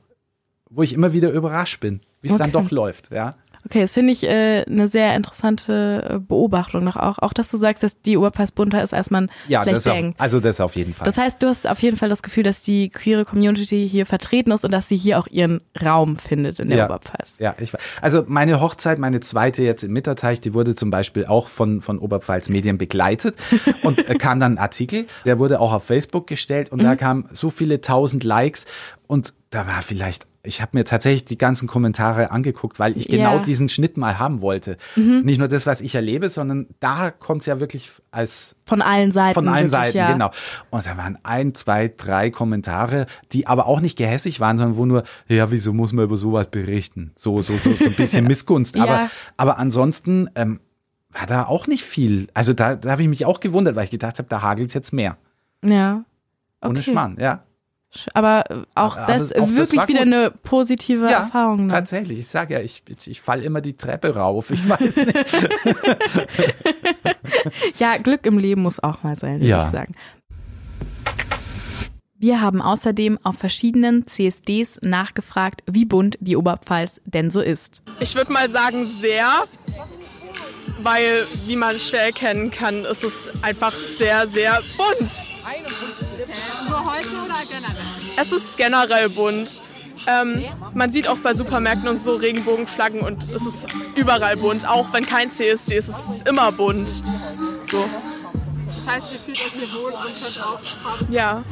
wo ich immer wieder überrascht bin, wie es dann Okay. doch läuft, ja. Okay, das finde ich äh, eine sehr interessante äh, Beobachtung noch auch. Auch, dass du sagst, dass die Oberpass bunter ist, als man Ja, vielleicht das auf, denkt. also das auf jeden Fall. Das heißt, du hast auf jeden Fall das Gefühl, dass die queere Community hier vertreten ist und dass sie hier auch ihren Raum findet in der Ja. Oberpfalz. Ja, ich, also meine Hochzeit, meine zweite jetzt im Mitterteich, die wurde zum Beispiel auch von, von Oberpfalz Medien begleitet und äh, kam dann ein Artikel, der wurde auch auf Facebook gestellt und da kamen so viele tausend Likes und da war vielleicht, ich habe mir tatsächlich die ganzen Kommentare angeguckt, weil ich genau Ja. diesen Schnitt mal haben wollte. Nicht nur das, was ich erlebe, sondern da kommt es ja wirklich als Von allen Seiten. von allen wirklich, Seiten, ja. genau. Und da waren ein, zwei, drei Kommentare, die aber auch nicht gehässig waren, sondern wo nur, ja, wieso muss man über sowas berichten? So, so, so, so ein bisschen Missgunst. Ja. Aber, aber ansonsten ähm, war da auch nicht viel. Also da, da habe ich mich auch gewundert, weil ich gedacht habe, da hagelt es jetzt mehr. Ja. Ohne Okay. Schmarrn, ja. Aber äh, auch Aber das auch das wirklich war wieder gut. eine positive Ja, Erfahrung. Ne? tatsächlich. Ich sage ja, ich, ich, ich falle immer die Treppe rauf. Ich weiß nicht. Ja, Glück im Leben muss auch mal sein, würde Ja. ich sagen. Wir haben außerdem auf verschiedenen CSDs nachgefragt, wie bunt die Oberpfalz denn so ist. Ich würde mal sagen sehr, weil, wie man schwer erkennen kann, ist es einfach sehr, sehr bunt. Nur heute oder generell? Es ist generell bunt. Ähm, man sieht auch bei Supermärkten und so Regenbogenflaggen und es ist überall bunt. Auch wenn kein CSD ist, es ist immer bunt. So, Das heißt, ihr fühlt euch hier wohl und könnt auch ja,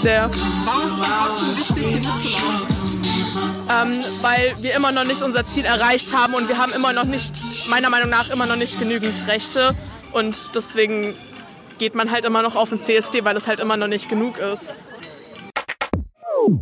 sehr. Warum ist es trotzdem wichtig, hier mitzulaufen? Ähm, weil wir immer noch nicht unser Ziel erreicht haben und wir haben immer noch nicht, meiner Meinung nach, immer noch nicht genügend Rechte. Und deswegen geht man halt immer noch auf den CSD, weil es halt immer noch nicht genug ist.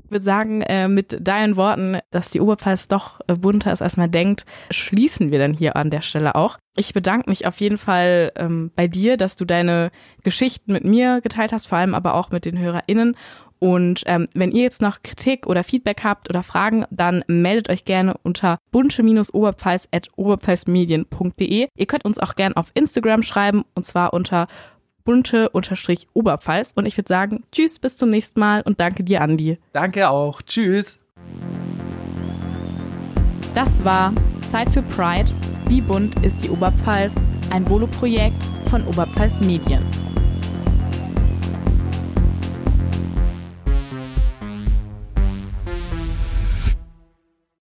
Ich würde sagen, äh, mit deinen Worten, dass die Oberpfalz doch äh, bunter ist, als man denkt, schließen wir dann hier an der Stelle auch. Ich bedanke mich auf jeden Fall ähm, bei dir, dass du deine Geschichten mit mir geteilt hast, vor allem aber auch mit den HörerInnen. Und ähm, wenn ihr jetzt noch Kritik oder Feedback habt oder Fragen, dann meldet euch gerne unter bunte-oberpfalz.oberpfalzmedien.de. Ihr könnt uns auch gerne auf Instagram schreiben und zwar unter bunte-oberpfalz. Und ich würde sagen, tschüss, bis zum nächsten Mal und danke dir, Andi. Danke auch. Tschüss. Das war Zeit für Pride. Wie bunt ist die Oberpfalz? Ein Volo-Projekt von Oberpfalz Medien.